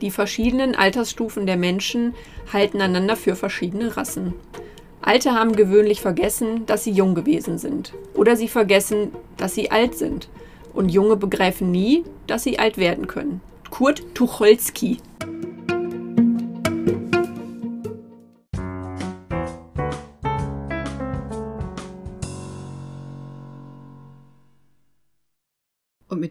Die verschiedenen Altersstufen der Menschen halten einander für verschiedene Rassen. Alte haben gewöhnlich vergessen, dass sie jung gewesen sind. Oder sie vergessen, dass sie alt sind. Und Junge begreifen nie, dass sie alt werden können. Kurt Tucholsky.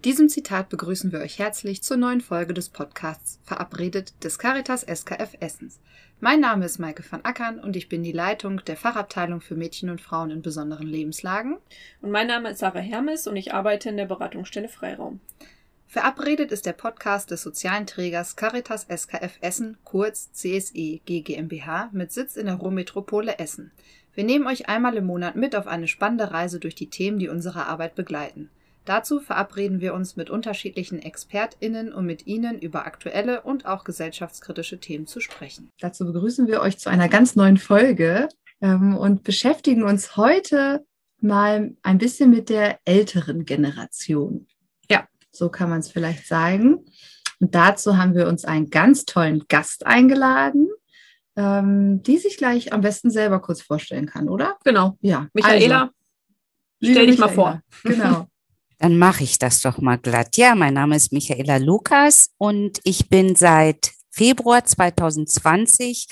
Diesem Zitat begrüßen wir euch herzlich zur neuen Folge des Podcasts Verabredet des Caritas SKF Essens. Mein Name ist Maike van Ackern und ich bin die Leitung der Fachabteilung für Mädchen und Frauen in besonderen Lebenslagen. Und mein Name ist Sarah Hermes und ich arbeite in der Beratungsstelle Freiraum. Verabredet ist der Podcast des sozialen Trägers Caritas SKF Essen, kurz CSE GmbH, mit Sitz in der Ruhrmetropole Essen. Wir nehmen euch einmal im Monat mit auf eine spannende Reise durch die Themen, die unsere Arbeit begleiten. Dazu verabreden wir uns mit unterschiedlichen ExpertInnen, um mit ihnen über aktuelle und auch gesellschaftskritische Themen zu sprechen. Dazu begrüßen wir euch zu einer ganz neuen Folge ähm, und beschäftigen uns heute mal ein bisschen mit der älteren Generation. Ja, so kann man es vielleicht sagen. Und dazu haben wir uns einen ganz tollen Gast eingeladen, ähm, die sich gleich am besten selber kurz vorstellen kann, oder? Genau. Ja. Michaela, also, stell dich mal Michaela. vor. Genau. Dann mache ich das doch mal glatt. Ja, mein Name ist Michaela Lukas und ich bin seit Februar 2020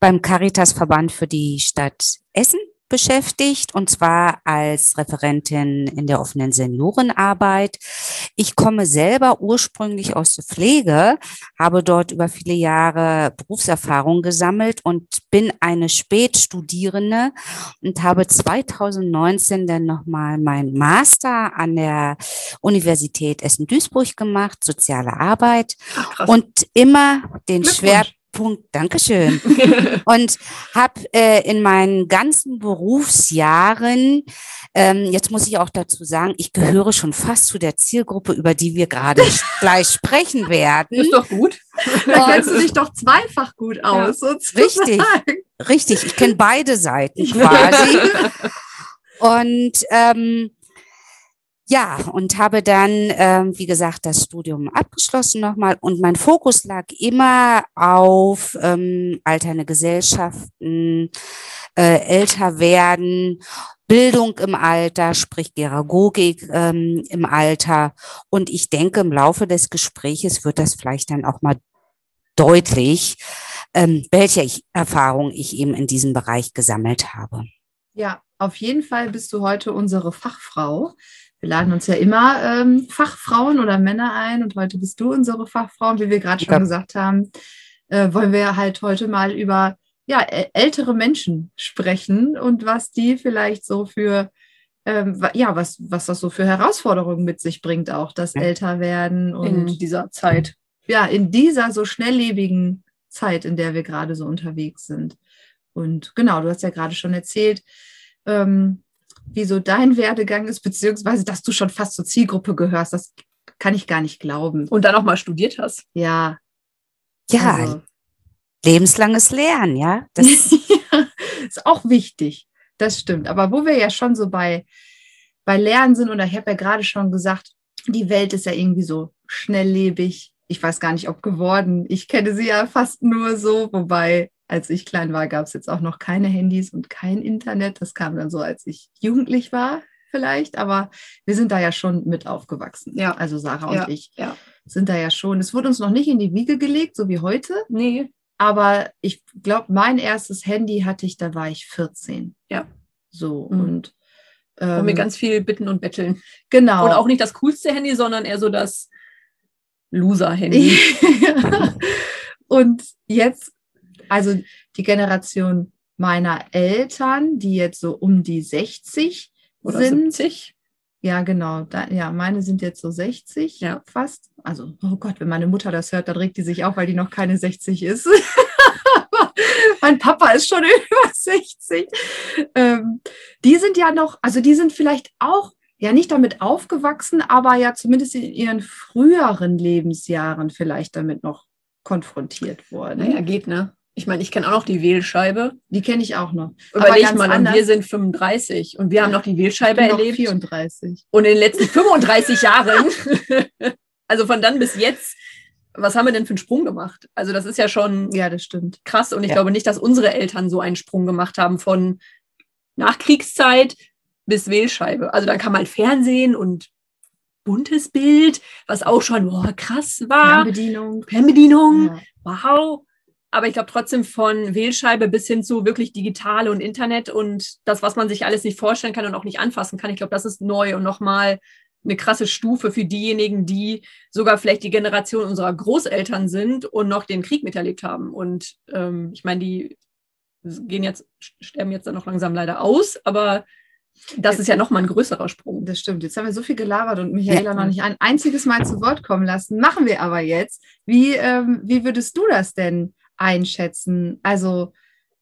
beim Caritas-Verband für die Stadt Essen beschäftigt und zwar als Referentin in der offenen Seniorenarbeit. Ich komme selber ursprünglich aus der Pflege, habe dort über viele Jahre Berufserfahrung gesammelt und bin eine Spätstudierende und habe 2019 dann nochmal mein Master an der Universität Essen-Duisburg gemacht, soziale Arbeit krass. und immer den Glückwunsch. Schwerpunkt Dankeschön. und habe äh, in meinen ganzen Berufsjahren, ähm, jetzt muss ich auch dazu sagen, ich gehöre schon fast zu der Zielgruppe, über die wir gerade gleich sprechen werden. ist doch gut. Da kennst du dich doch zweifach gut aus. sozusagen. Richtig, richtig. Ich kenne beide Seiten quasi. Und ähm, ja, und habe dann, ähm, wie gesagt, das Studium abgeschlossen nochmal. Und mein Fokus lag immer auf ähm, alternde Gesellschaften, äh, älter werden, Bildung im Alter, sprich Geragogik ähm, im Alter. Und ich denke, im Laufe des Gespräches wird das vielleicht dann auch mal deutlich, ähm, welche Erfahrung ich eben in diesem Bereich gesammelt habe. Ja, auf jeden Fall bist du heute unsere Fachfrau. Wir laden uns ja immer ähm, Fachfrauen oder Männer ein und heute bist du unsere Fachfrau. Und wie wir gerade schon Ja. gesagt haben, äh, wollen wir halt heute mal über ja, ältere Menschen sprechen und was die vielleicht so für, ähm, ja, was, was das so für Herausforderungen mit sich bringt, auch das Ja. Älterwerden und In dieser Zeit. ja, in dieser so schnelllebigen Zeit, in der wir gerade so unterwegs sind. Und genau, du hast ja gerade schon erzählt, ähm, wie so dein Werdegang ist, beziehungsweise, dass du schon fast zur Zielgruppe gehörst. Das kann ich gar nicht glauben. Und dann auch mal studiert hast. Ja. Ja, also, lebenslanges Lernen, ja. Das, ist auch wichtig. Das stimmt. Aber wo wir ja schon so bei, bei Lernen sind, und ich habe ja gerade schon gesagt, die Welt ist ja irgendwie so schnelllebig. Ich weiß gar nicht, ob geworden. Ich kenne sie ja fast nur so, wobei, als ich klein war, gab es jetzt auch noch keine Handys und kein Internet. Das kam dann so, als ich jugendlich war, vielleicht. Aber wir sind da ja schon mit aufgewachsen. Ja. Also Sarah Ja, und ich ja. sind da ja schon. Es wurde uns noch nicht in die Wiege gelegt, so wie heute. Nee. Aber ich glaube, mein erstes Handy hatte ich, da war ich 14. Ja. So Mhm. und Und ähm, mit ganz viel Bitten und Betteln. genau. Und auch nicht das coolste Handy, sondern eher so das Loser-Handy. und jetzt, also die Generation meiner Eltern, die jetzt so um die 60 Oder sind. 70. Ja, genau. Da, ja, meine sind jetzt so 60 Ja. fast. Also, oh Gott, wenn meine Mutter das hört, dann regt die sich auf, weil die noch keine 60 ist. mein Papa ist schon über 60. Ähm, die sind ja noch, also die sind vielleicht auch ja nicht damit aufgewachsen, aber ja zumindest in ihren früheren Lebensjahren vielleicht damit noch konfrontiert worden. Naja, geht, ne? Ich meine, ich kenne auch noch die Wählscheibe. Die kenne ich auch noch. Aber Überleg mal, und anders. wir sind 35 und wir haben noch die Wählscheibe Ich bin erlebt. 34. Und in den letzten 35 Jahren, also von dann bis jetzt, was haben wir denn für einen Sprung gemacht? Also das ist ja schon Ja, das stimmt. krass und ich Ja. glaube nicht, dass unsere Eltern so einen Sprung gemacht haben von Nachkriegszeit bis Wählscheibe. Also dann kam halt Fernsehen und buntes Bild, was auch schon boah, krass war. Fernbedienung. Fernbedienung, Ja. wow. Aber ich glaube trotzdem von Wählscheibe bis hin zu wirklich digital und Internet und das, was man sich alles nicht vorstellen kann und auch nicht anfassen kann. Ich glaube, das ist neu und nochmal eine krasse Stufe für diejenigen, die sogar vielleicht die Generation unserer Großeltern sind und noch den Krieg miterlebt haben. Und ähm, ich meine, die gehen jetzt, sterben jetzt dann noch langsam leider aus, aber das ist ja nochmal ein größerer Sprung. Das stimmt. Jetzt haben wir so viel gelabert und Michaela Ja. noch nicht ein einziges Mal zu Wort kommen lassen. Machen wir aber jetzt. Wie, ähm, wie würdest du das denn einschätzen? Also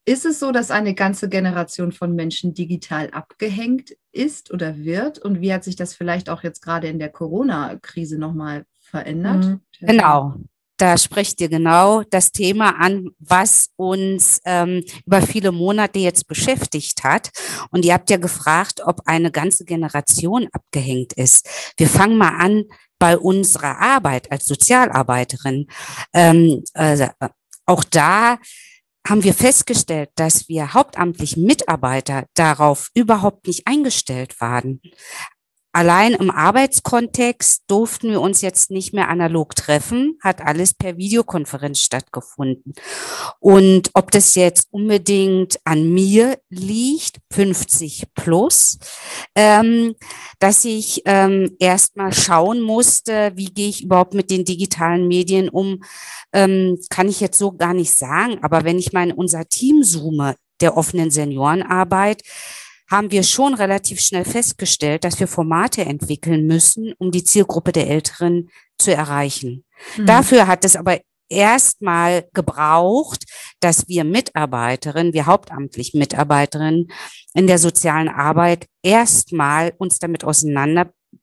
ist es so, dass eine ganze Generation von Menschen digital abgehängt ist oder wird? Und wie hat sich das vielleicht auch jetzt gerade in der Corona-Krise nochmal verändert? Mhm. Genau. Da spricht ihr genau das Thema an, was uns ähm, über viele Monate jetzt beschäftigt hat. Und ihr habt ja gefragt, ob eine ganze Generation abgehängt ist. Wir fangen mal an bei unserer Arbeit als Sozialarbeiterin. Ähm, äh, auch da haben wir festgestellt, dass wir hauptamtlichen Mitarbeiter darauf überhaupt nicht eingestellt waren. Allein im Arbeitskontext durften wir uns jetzt nicht mehr analog treffen, hat alles per Videokonferenz stattgefunden. Und ob das jetzt unbedingt an mir liegt, 50 plus, ähm, dass ich ähm, erstmal schauen musste, wie gehe ich überhaupt mit den digitalen Medien um, ähm, kann ich jetzt so gar nicht sagen. Aber wenn ich mal in unser Team zoome, der offenen Seniorenarbeit, haben wir schon relativ schnell festgestellt, dass wir Formate entwickeln müssen, um die Zielgruppe der Älteren zu erreichen. Mhm. Dafür hat es aber erstmal gebraucht, dass wir Mitarbeiterinnen, wir hauptamtlich Mitarbeiterinnen in der sozialen Arbeit erstmal uns damit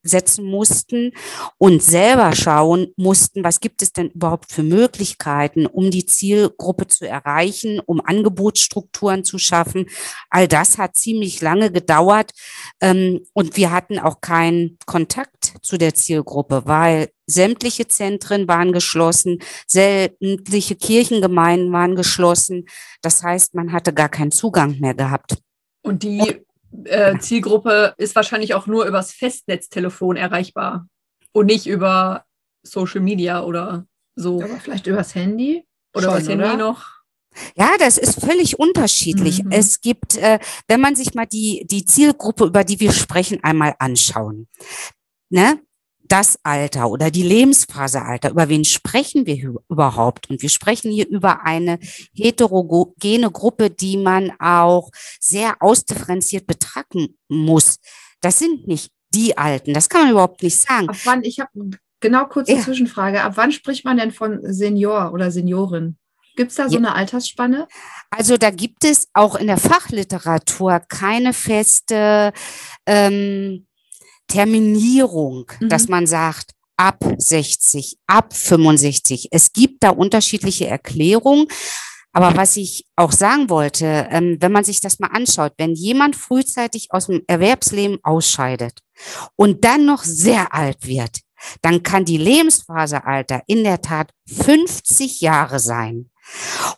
auseinandersetzen mussten und selber schauen mussten, was gibt es denn überhaupt für Möglichkeiten, um die Zielgruppe zu erreichen, um Angebotsstrukturen zu schaffen. All das hat ziemlich lange gedauert ähm, und wir hatten auch keinen Kontakt zu der Zielgruppe, weil sämtliche Zentren waren geschlossen, sämtliche Kirchengemeinden waren geschlossen. Das heißt, man hatte gar keinen Zugang mehr gehabt. Und die äh, Zielgruppe ist wahrscheinlich auch nur übers Festnetztelefon erreichbar und nicht über Social Media oder so. Aber vielleicht übers Handy? Oder Schon, was Handy oder? noch? Ja, das ist völlig unterschiedlich. Mhm. Es gibt, äh, wenn man sich mal die, die Zielgruppe, über die wir sprechen, einmal anschauen, ne? Das Alter oder die Lebensphase-Alter, über wen sprechen wir überhaupt? Und wir sprechen hier über eine heterogene Gruppe, die man auch sehr ausdifferenziert betrachten muss. Das sind nicht die Alten, das kann man überhaupt nicht sagen. Ab wann, ich habe genau kurze Ja. Zwischenfrage, ab wann spricht man denn von Senior oder Seniorin? Gibt es da so eine Altersspanne? Also da gibt es auch in der Fachliteratur keine feste ähm, Terminierung, Mhm. dass man sagt, ab 60, ab 65. Es gibt da unterschiedliche Erklärungen. Aber was ich auch sagen wollte, ähm, wenn man sich das mal anschaut, wenn jemand frühzeitig aus dem Erwerbsleben ausscheidet und dann noch sehr alt wird, dann kann die Lebensphasealter in der Tat 50 Jahre sein.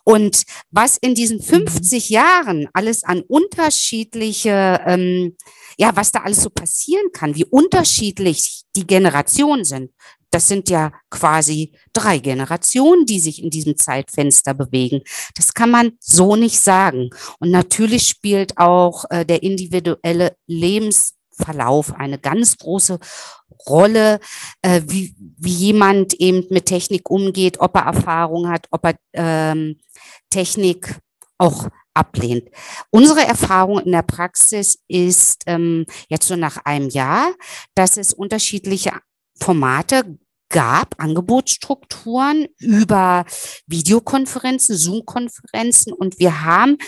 Und was in diesen 50 Jahren alles an unterschiedliche, ähm, ja, was da alles so passieren kann, wie unterschiedlich die Generationen sind, das sind ja quasi drei Generationen, die sich in diesem Zeitfenster bewegen. Das kann man so nicht sagen. Und natürlich spielt auch äh, der individuelle Lebensverlauf eine ganz große Rolle, äh, wie, wie jemand eben mit Technik umgeht, ob er Erfahrung hat, ob er ähm, Technik auch ablehnt. Unsere Erfahrung in der Praxis ist ähm, jetzt so nach einem Jahr, dass es unterschiedliche Formate gab, Angebotsstrukturen über Videokonferenzen, Zoom-Konferenzen und wir haben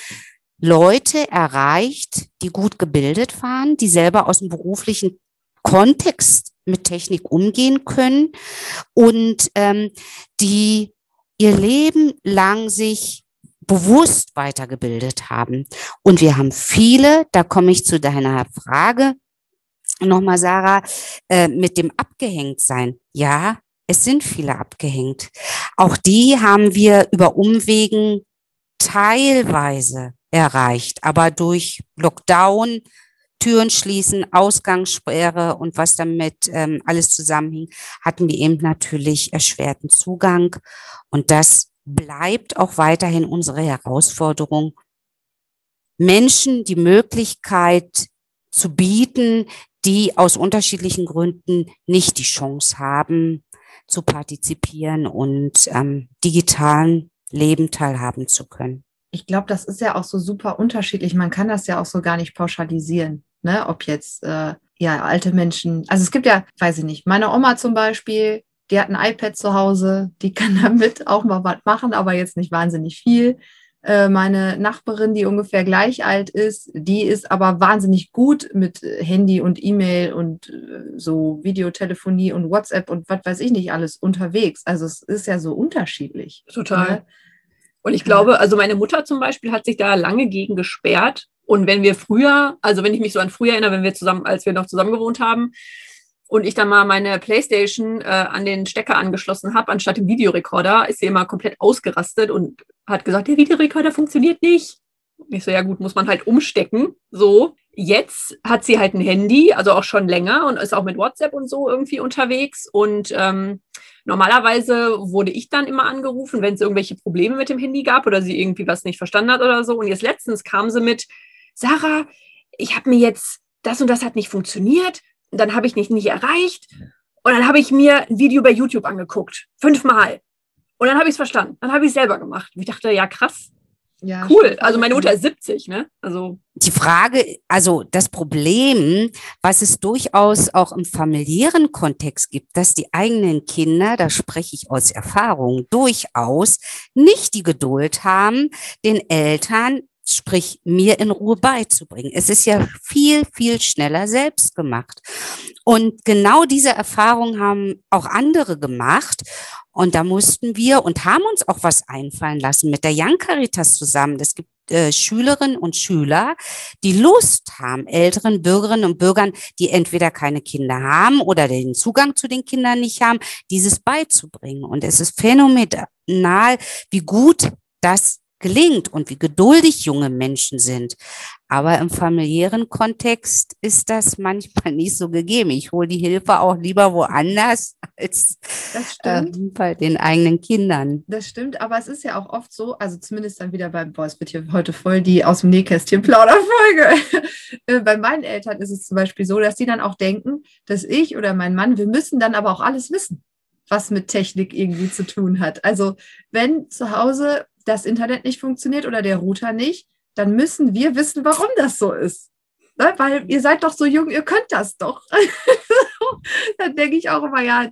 Leute erreicht, die gut gebildet waren, die selber aus dem beruflichen Kontext mit Technik umgehen können und ähm, die ihr Leben lang sich bewusst weitergebildet haben. Und wir haben viele, da komme ich zu deiner Frage, nochmal Sarah, äh, mit dem Abgehängtsein. Ja, es sind viele abgehängt. Auch die haben wir über Umwegen teilweise erreicht, aber durch Lockdown, Türen schließen, Ausgangssperre und was damit ähm, alles zusammenhing, hatten wir eben natürlich erschwerten Zugang. Und das bleibt auch weiterhin unsere Herausforderung, Menschen die Möglichkeit zu bieten, die aus unterschiedlichen Gründen nicht die Chance haben, zu partizipieren und ähm, digitalen Leben teilhaben zu können. Ich glaube, das ist ja auch so super unterschiedlich. Man kann das ja auch so gar nicht pauschalisieren, ne? Ob jetzt äh, ja alte Menschen, also es gibt ja, weiß ich nicht, meine Oma zum Beispiel, die hat ein iPad zu Hause, die kann damit auch mal was machen, aber jetzt nicht wahnsinnig viel. Äh, meine Nachbarin, die ungefähr gleich alt ist, die ist aber wahnsinnig gut mit Handy und E-Mail und äh, so Videotelefonie und WhatsApp und was weiß ich nicht alles unterwegs. Also es ist ja so unterschiedlich. Total. Ne? Und ich glaube, also meine Mutter zum Beispiel hat sich da lange gegen gesperrt. Und wenn wir früher, also wenn ich mich so an früher erinnere, wenn wir zusammen, als wir noch zusammen gewohnt haben, und ich dann mal meine Playstation äh, an den Stecker angeschlossen habe, anstatt dem Videorekorder, ist sie immer komplett ausgerastet und hat gesagt, der Videorekorder funktioniert nicht. Ich so, ja gut, muss man halt umstecken. So, jetzt hat sie halt ein Handy, also auch schon länger und ist auch mit WhatsApp und so irgendwie unterwegs. Und ähm, normalerweise wurde ich dann immer angerufen, wenn es irgendwelche Probleme mit dem Handy gab oder sie irgendwie was nicht verstanden hat oder so. Und jetzt letztens kam sie mit, Sarah, ich habe mir jetzt, das und das hat nicht funktioniert dann habe ich nicht, nicht erreicht. Und dann habe ich mir ein Video bei YouTube angeguckt. Fünfmal. Und dann habe ich es verstanden. Dann habe ich es selber gemacht. Und ich dachte, ja, krass. Ja, cool. Also meine Mutter ist 70, ne? Also. Die Frage, also das Problem, was es durchaus auch im familiären Kontext gibt, dass die eigenen Kinder, da spreche ich aus Erfahrung, durchaus nicht die Geduld haben, den Eltern sprich mir in Ruhe beizubringen. Es ist ja viel, viel schneller selbst gemacht. Und genau diese Erfahrung haben auch andere gemacht. Und da mussten wir und haben uns auch was einfallen lassen mit der Young Caritas zusammen. Es gibt äh, Schülerinnen und Schüler, die Lust haben, älteren Bürgerinnen und Bürgern, die entweder keine Kinder haben oder den Zugang zu den Kindern nicht haben, dieses beizubringen. Und es ist phänomenal, wie gut das gelingt und wie geduldig junge Menschen sind. Aber im familiären Kontext ist das manchmal nicht so gegeben. Ich hole die Hilfe auch lieber woanders als äh, bei den eigenen Kindern. Das stimmt, aber es ist ja auch oft so, also zumindest dann wieder beim, boah, es wird hier heute voll die aus dem Nähkästchen Plauderfolge. Äh, bei meinen Eltern ist es zum Beispiel so, dass die dann auch denken, dass ich oder mein Mann, wir müssen dann aber auch alles wissen was mit Technik irgendwie zu tun hat. Also wenn zu Hause das Internet nicht funktioniert oder der Router nicht, dann müssen wir wissen, warum das so ist. Ne? Weil ihr seid doch so jung, ihr könnt das doch. dann denke ich auch immer, ja,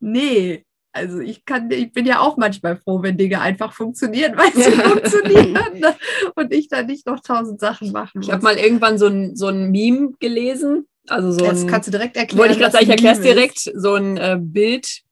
nee. Also ich kann, ich bin ja auch manchmal froh, wenn Dinge einfach funktionieren, weil sie funktionieren ne? und ich dann nicht noch tausend Sachen machen muss. Ich habe mal irgendwann so ein, so ein Meme gelesen. Also so Jetzt ein, kannst du direkt erklären. Wollte ich gerade sagen, ich erkläre es direkt. So ein äh, Bild,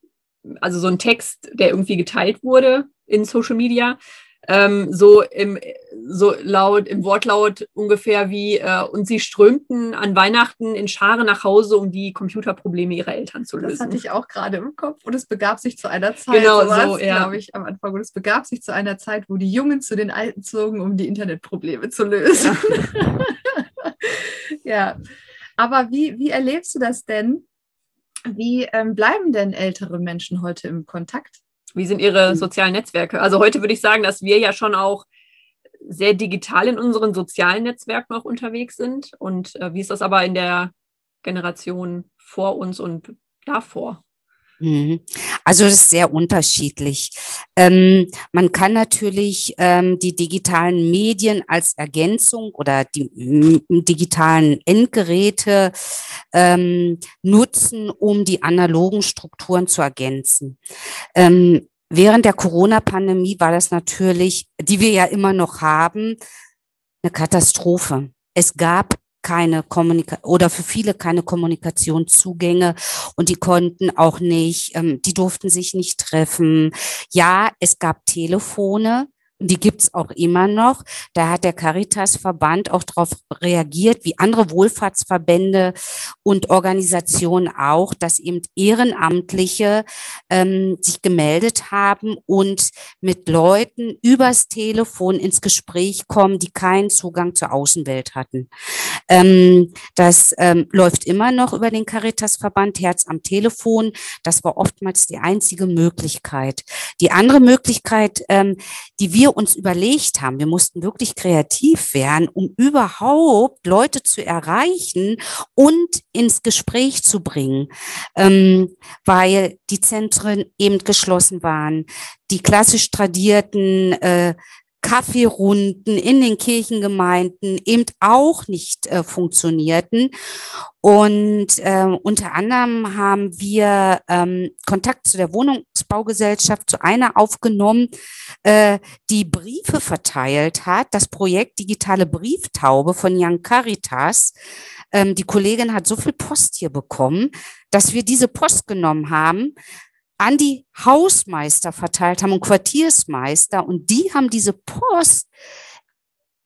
also so ein Text, der irgendwie geteilt wurde in Social Media. Ähm, so im so laut im Wortlaut ungefähr wie äh, und sie strömten an Weihnachten in Scharen nach Hause, um die Computerprobleme ihrer Eltern zu lösen. Das hatte ich auch gerade im Kopf und es begab sich zu einer Zeit, genau so, ja. glaube ich am Anfang und es begab sich zu einer Zeit, wo die Jungen zu den Alten zogen, um die Internetprobleme zu lösen. Ja, ja. aber wie wie erlebst du das denn? Wie ähm, bleiben denn ältere Menschen heute im Kontakt? Wie sind Ihre hm. sozialen Netzwerke? Also heute würde ich sagen, dass wir ja schon auch sehr digital in unseren sozialen Netzwerken auch unterwegs sind. Und äh, wie ist das aber in der Generation vor uns und davor? Mhm. Also das ist sehr unterschiedlich. Ähm, man kann natürlich ähm, die digitalen Medien als Ergänzung oder die digitalen Endgeräte ähm, nutzen, um die analogen Strukturen zu ergänzen. Ähm, während der Corona-Pandemie war das natürlich, die wir ja immer noch haben, eine Katastrophe. Es gab keine Kommunikation oder für viele keine Kommunikationszugänge und die konnten auch nicht, ähm, die durften sich nicht treffen. Ja, es gab Telefone, die gibt's auch immer noch. Da hat der Caritas-Verband auch darauf reagiert, wie andere Wohlfahrtsverbände und Organisationen auch, dass eben Ehrenamtliche ähm, sich gemeldet haben und mit Leuten übers Telefon ins Gespräch kommen, die keinen Zugang zur Außenwelt hatten. Ähm, das ähm, läuft immer noch über den Caritas-Verband Herz am Telefon. Das war oftmals die einzige Möglichkeit. Die andere Möglichkeit, ähm, die wir uns überlegt haben, wir mussten wirklich kreativ werden, um überhaupt Leute zu erreichen und ins Gespräch zu bringen, ähm, weil die Zentren eben geschlossen waren. Die klassisch tradierten äh, Kaffeerunden in den Kirchengemeinden eben auch nicht äh, funktionierten. Und äh, unter anderem haben wir ähm, Kontakt zu der Wohnungsbaugesellschaft, zu einer aufgenommen, äh, die Briefe verteilt hat. Das Projekt Digitale Brieftaube von Young Caritas. Ähm, die Kollegin hat so viel Post hier bekommen, dass wir diese Post genommen haben, an die Hausmeister verteilt haben und Quartiersmeister und die haben diese Post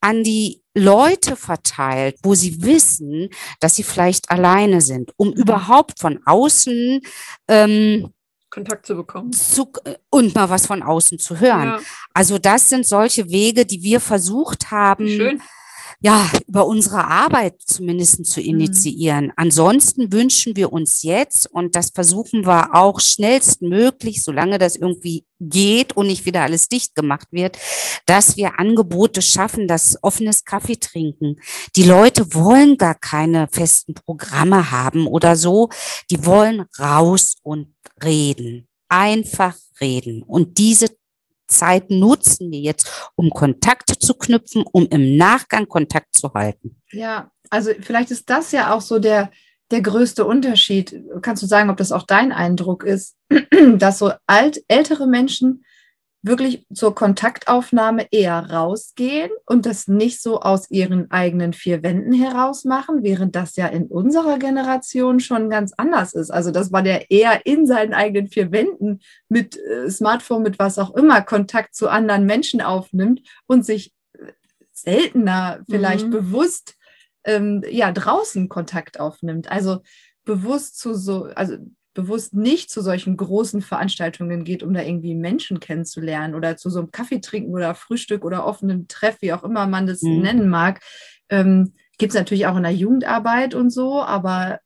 an die Leute verteilt, wo sie wissen, dass sie vielleicht alleine sind, um mhm. überhaupt von außen ähm, Kontakt zu bekommen. Zu, und mal was von außen zu hören. Ja. Also das sind solche Wege, die wir versucht haben, Schön ja, über unsere Arbeit zumindest zu mhm. initiieren. Mhm. Ansonsten wünschen wir uns jetzt, und das versuchen wir auch schnellstmöglich, solange das irgendwie geht und nicht wieder alles dicht gemacht wird, dass wir Angebote schaffen, das offenes Kaffee trinken. Die Leute wollen gar keine festen Programme haben oder so. Die wollen raus und reden. Einfach reden. Und diese Zeit nutzen wir jetzt, um Kontakte zu knüpfen, um im Nachgang Kontakt zu halten. Ja, also vielleicht ist das ja auch so der, der größte Unterschied. Kannst du sagen, ob das auch dein Eindruck ist, dass so alt, ältere Menschen wirklich zur Kontaktaufnahme eher rausgehen und das nicht so aus ihren eigenen vier Wänden heraus machen, während das ja in unserer Generation schon ganz anders ist. Also dass man ja eher in seinen eigenen vier Wänden mit äh, Smartphone, mit was auch immer, Kontakt zu anderen Menschen aufnimmt und sich äh, seltener vielleicht mhm. bewusst ähm, ja draußen Kontakt aufnimmt. Also bewusst zu so, also bewusst nicht zu solchen großen Veranstaltungen geht, um da irgendwie Menschen kennenzulernen oder zu so einem Kaffee trinken oder Frühstück oder offenem Treff, wie auch immer man das mhm. nennen mag, ähm, gibt es natürlich auch in der Jugendarbeit und so, aber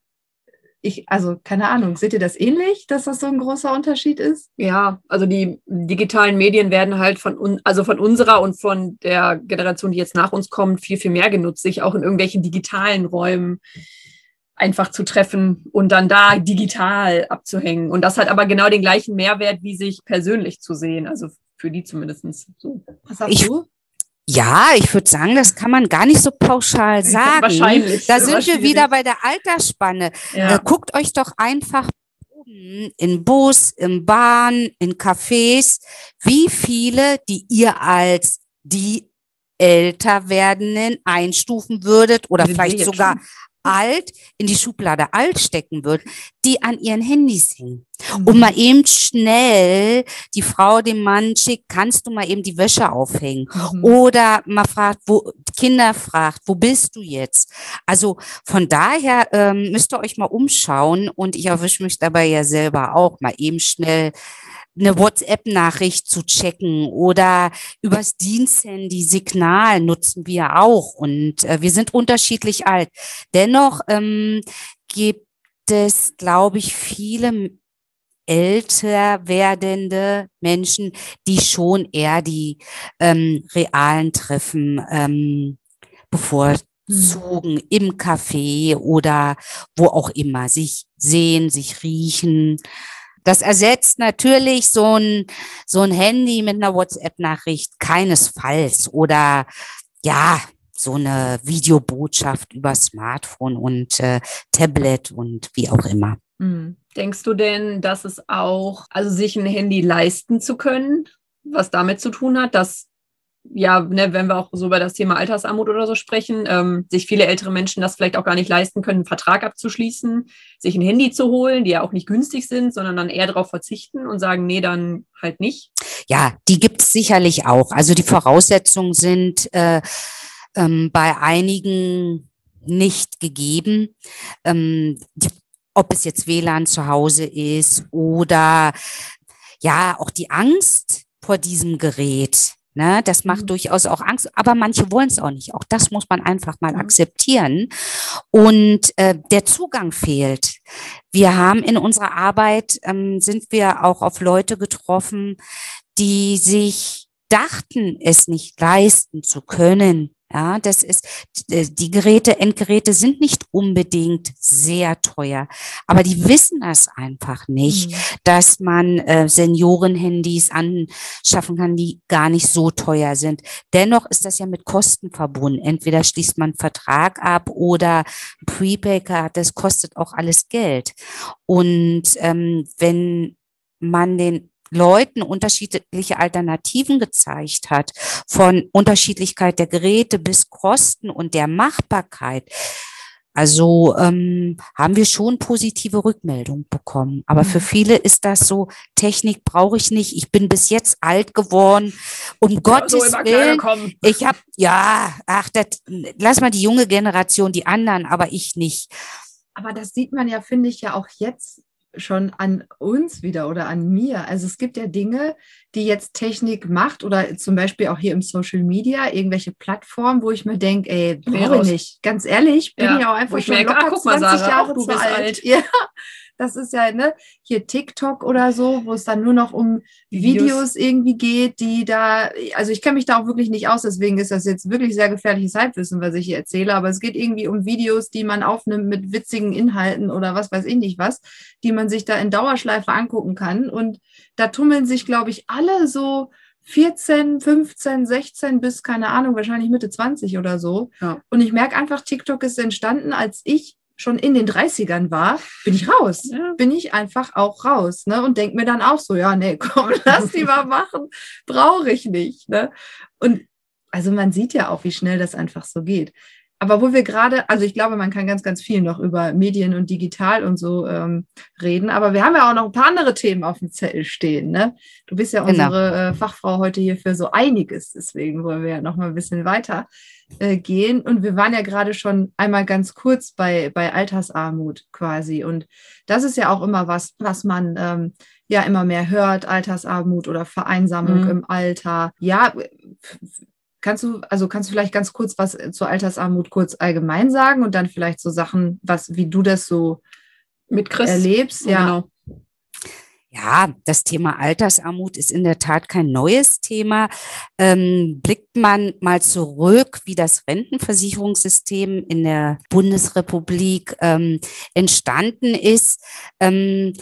ich, also keine Ahnung, seht ihr das ähnlich, dass das so ein großer Unterschied ist? Ja, also die digitalen Medien werden halt von also von unserer und von der Generation, die jetzt nach uns kommt, viel, viel mehr genutzt, sich auch in irgendwelchen digitalen Räumen einfach zu treffen und dann da digital abzuhängen. Und das hat aber genau den gleichen Mehrwert, wie sich persönlich zu sehen. Also für die zumindest so. Was sagst ich, du? Ja, ich würde sagen, das kann man gar nicht so pauschal sagen. Wahrscheinlich. Da sind wir wieder bei der Altersspanne. Ja. Äh, guckt euch doch einfach in Bus, in Bahn, in Cafés, wie viele, die ihr als die älter werdenden einstufen würdet oder vielleicht sogar schon alt in die Schublade alt stecken wird, die an ihren Handys hängen. Mhm. Und mal eben schnell die Frau dem Mann schickt, kannst du mal eben die Wäsche aufhängen? Mhm. Oder mal fragt, wo, Kinder fragt, wo bist du jetzt? Also von daher ähm, müsst ihr euch mal umschauen und ich erwische mich dabei ja selber auch mal eben schnell eine WhatsApp-Nachricht zu checken oder übers Diensthandy Signal nutzen wir auch und äh, wir sind unterschiedlich alt. Dennoch ähm, gibt es, glaube ich, viele älter werdende Menschen, die schon eher die ähm, realen Treffen ähm, bevorzugen, im Café oder wo auch immer, sich sehen, sich riechen. Das ersetzt natürlich so ein, so ein Handy mit einer WhatsApp-Nachricht keinesfalls oder ja, so eine Videobotschaft über Smartphone und äh, Tablet und wie auch immer. Mhm. Denkst du denn, dass es auch, also sich ein Handy leisten zu können, was damit zu tun hat, dass ja, ne, wenn wir auch so über das Thema Altersarmut oder so sprechen, ähm, sich viele ältere Menschen das vielleicht auch gar nicht leisten können, einen Vertrag abzuschließen, sich ein Handy zu holen, die ja auch nicht günstig sind, sondern dann eher darauf verzichten und sagen, nee, dann halt nicht. Ja, die gibt es sicherlich auch. Also die Voraussetzungen sind äh, ähm, bei einigen nicht gegeben. Ähm, ob es jetzt WLAN zu Hause ist oder ja, auch die Angst vor diesem Gerät. Ne, das macht mhm. durchaus auch Angst, aber manche wollen es auch nicht. Auch das muss man einfach mal mhm. akzeptieren. Und äh, der Zugang fehlt. Wir haben in unserer Arbeit, ähm, sind wir auch auf Leute getroffen, die sich dachten, es nicht leisten zu können, ja, das ist, äh, die Geräte, Endgeräte sind nicht unbedingt sehr teuer, aber die wissen das einfach nicht, mhm. dass man äh, Seniorenhandys anschaffen kann, die gar nicht so teuer sind. Dennoch ist das ja mit Kosten verbunden. Entweder schließt man einen Vertrag ab oder Prepaid-Card, das kostet auch alles Geld. Und ähm, wenn man den Leuten unterschiedliche Alternativen gezeigt hat, von Unterschiedlichkeit der Geräte bis Kosten und der Machbarkeit. Also ähm, haben wir schon positive Rückmeldungen bekommen. Aber für mhm. viele ist das so, Technik brauche ich nicht. Ich bin bis jetzt alt geworden. Um ja, Gottes so Willen. Ich habe, ja, ach, das, lass mal die junge Generation, die anderen, aber ich nicht. Aber das sieht man ja, finde ich, ja auch jetzt schon an uns wieder oder an mir. Also es gibt ja Dinge, die jetzt Technik macht oder zum Beispiel auch hier im Social Media, irgendwelche Plattformen, wo ich mir denke, ey, brauche ich nicht. Ganz ehrlich, bin ja, ich auch einfach schon merke, locker ah, 20 mal, Sarah, Jahre zu alt. alt. Ja, das ist ja, ne, hier TikTok oder so, wo es dann nur noch um Videos, Videos irgendwie geht, die da, also ich kenne mich da auch wirklich nicht aus, deswegen ist das jetzt wirklich sehr gefährliches Halbwissen, was ich hier erzähle, aber es geht irgendwie um Videos, die man aufnimmt mit witzigen Inhalten oder was weiß ich nicht was, die man sich da in Dauerschleife angucken kann. Und da tummeln sich, glaube ich, alle so 14, 15, 16 bis, keine Ahnung, wahrscheinlich Mitte 20 oder so. Ja. Und ich merke einfach, TikTok ist entstanden, als ich schon in den 30ern war, bin ich raus. Ja. Bin ich einfach auch raus. Ne? Und denke mir dann auch so, ja, nee, komm, lass die mal machen. Brauche ich nicht. Ne? Und also man sieht ja auch, wie schnell das einfach so geht. Aber wo wir gerade, also ich glaube, man kann ganz, ganz viel noch über Medien und digital und so ähm, reden. Aber wir haben ja auch noch ein paar andere Themen auf dem Zettel stehen. Ne? Du bist ja genau. unsere äh, Fachfrau heute hier für so einiges. Deswegen wollen wir ja noch mal ein bisschen weiter äh, gehen. Und wir waren ja gerade schon einmal ganz kurz bei, bei Altersarmut quasi. Und das ist ja auch immer was, was man ähm, ja immer mehr hört, Altersarmut oder Vereinsamung mhm. im Alter. Ja, Kannst du, also kannst du vielleicht ganz kurz was zur Altersarmut kurz allgemein sagen und dann vielleicht so Sachen, was, wie du das so mit Chris erlebst? Ja. Genau. Ja, das Thema Altersarmut ist in der Tat kein neues Thema. Ähm, blickt man mal zurück, wie das Rentenversicherungssystem in der Bundesrepublik ähm, entstanden ist, ähm,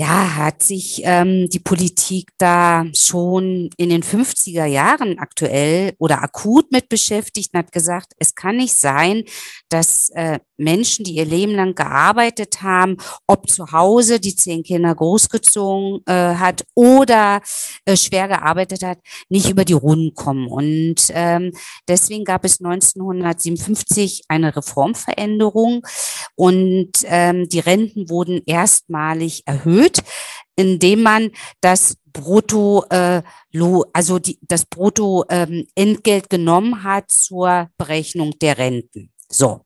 ja, hat sich ähm, die Politik da schon in den 50er Jahren aktuell oder akut mit beschäftigt und hat gesagt, es kann nicht sein, dass äh, Menschen, die ihr Leben lang gearbeitet haben, ob zu Hause die zehn Kinder großgezogen äh, hat oder äh, schwer gearbeitet hat, nicht über die Runden kommen. Und ähm, deswegen gab es 1957 eine Reformveränderung und ähm, die Renten wurden erstmalig erhöht, indem man das Brutto, äh, also die, das Brutto ähm, Entgelt genommen hat zur Berechnung der Renten. So,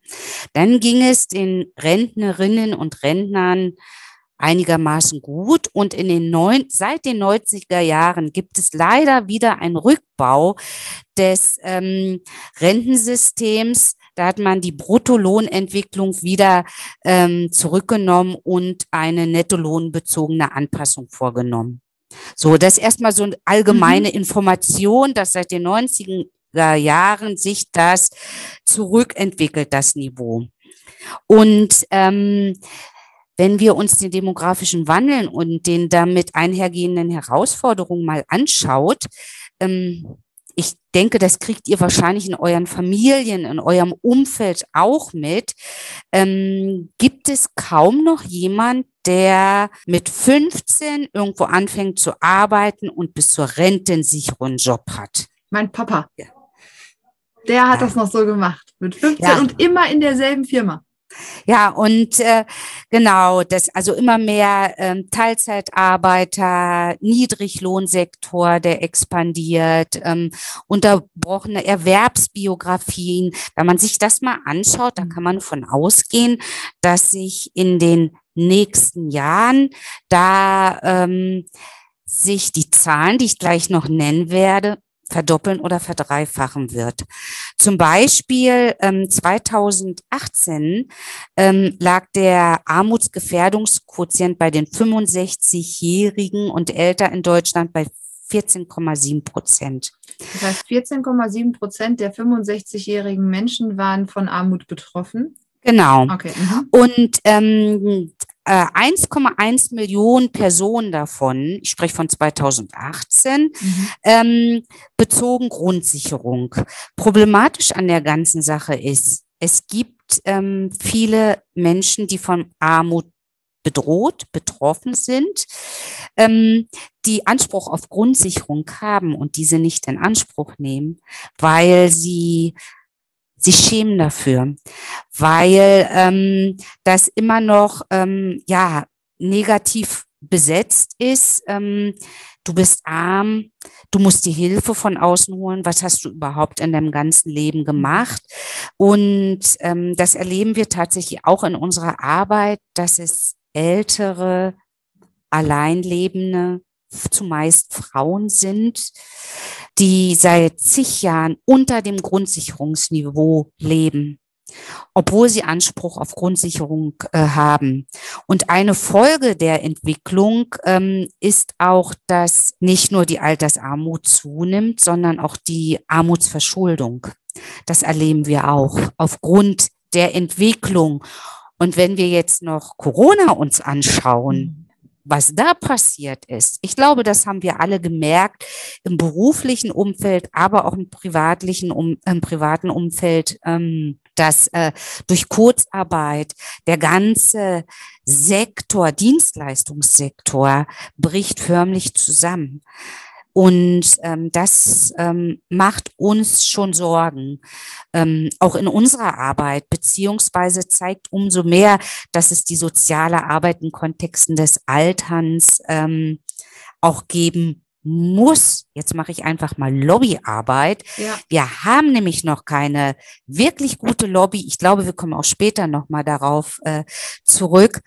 dann ging es den Rentnerinnen und Rentnern einigermaßen gut und in den neun, seit den 90er Jahren gibt es leider wieder einen Rückbau des ähm, Rentensystems. Da hat man die Bruttolohnentwicklung wieder ähm, zurückgenommen und eine nettolohnbezogene Anpassung vorgenommen. So, das ist erstmal so eine allgemeine mhm. Information, dass seit den 90 Jahren sich das zurückentwickelt, das Niveau. Und ähm, wenn wir uns den demografischen Wandel und den damit einhergehenden Herausforderungen mal anschaut, ähm, ich denke, das kriegt ihr wahrscheinlich in euren Familien, in eurem Umfeld auch mit. Ähm, gibt es kaum noch jemand, der mit 15 irgendwo anfängt zu arbeiten und bis zur Rente einen sicheren Job hat? Mein Papa. Ja. Der hat ja. das noch so gemacht. Mit 15 ja. und immer in derselben Firma. Ja, und äh, genau, das also immer mehr ähm, Teilzeitarbeiter, Niedriglohnsektor, der expandiert, ähm, unterbrochene Erwerbsbiografien. Wenn man sich das mal anschaut, dann kann man von ausgehen, dass sich in den nächsten Jahren da ähm, sich die Zahlen, die ich gleich noch nennen werde, verdoppeln oder verdreifachen wird. Zum Beispiel ähm, 2018 ähm, lag der Armutsgefährdungsquotient bei den 65-Jährigen und älter in Deutschland bei 14,7 Prozent. Das heißt, 14,7 Prozent der 65-jährigen Menschen waren von Armut betroffen. Genau. Okay. Mhm. Und ähm, 1,1 äh, Millionen Personen davon, ich spreche von 2018, mhm. ähm, bezogen Grundsicherung. Problematisch an der ganzen Sache ist, es gibt ähm, viele Menschen, die von Armut bedroht, betroffen sind, ähm, die Anspruch auf Grundsicherung haben und diese nicht in Anspruch nehmen, weil sie sich schämen dafür, weil ähm, das immer noch ähm, ja negativ besetzt ist. Ähm, du bist arm, du musst die Hilfe von außen holen. Was hast du überhaupt in deinem ganzen Leben gemacht? Und ähm, das erleben wir tatsächlich auch in unserer Arbeit, dass es ältere, alleinlebende, zumeist Frauen sind, die seit zig Jahren unter dem Grundsicherungsniveau leben obwohl sie Anspruch auf Grundsicherung äh, haben. Und eine Folge der Entwicklung ähm, ist auch, dass nicht nur die Altersarmut zunimmt, sondern auch die Armutsverschuldung. Das erleben wir auch aufgrund der Entwicklung. Und wenn wir jetzt noch Corona uns anschauen, was da passiert ist, ich glaube, das haben wir alle gemerkt im beruflichen Umfeld, aber auch im privatlichen, um, im privaten Umfeld, ähm, dass äh, durch Kurzarbeit der ganze Sektor, Dienstleistungssektor bricht förmlich zusammen. Und ähm, das ähm, macht uns schon Sorgen, ähm, auch in unserer Arbeit, beziehungsweise zeigt umso mehr, dass es die soziale Arbeit in Kontexten des Alterns ähm, auch geben muss, jetzt mache ich einfach mal Lobbyarbeit. Ja. Wir haben nämlich noch keine wirklich gute Lobby. Ich glaube, wir kommen auch später nochmal darauf äh, zurück.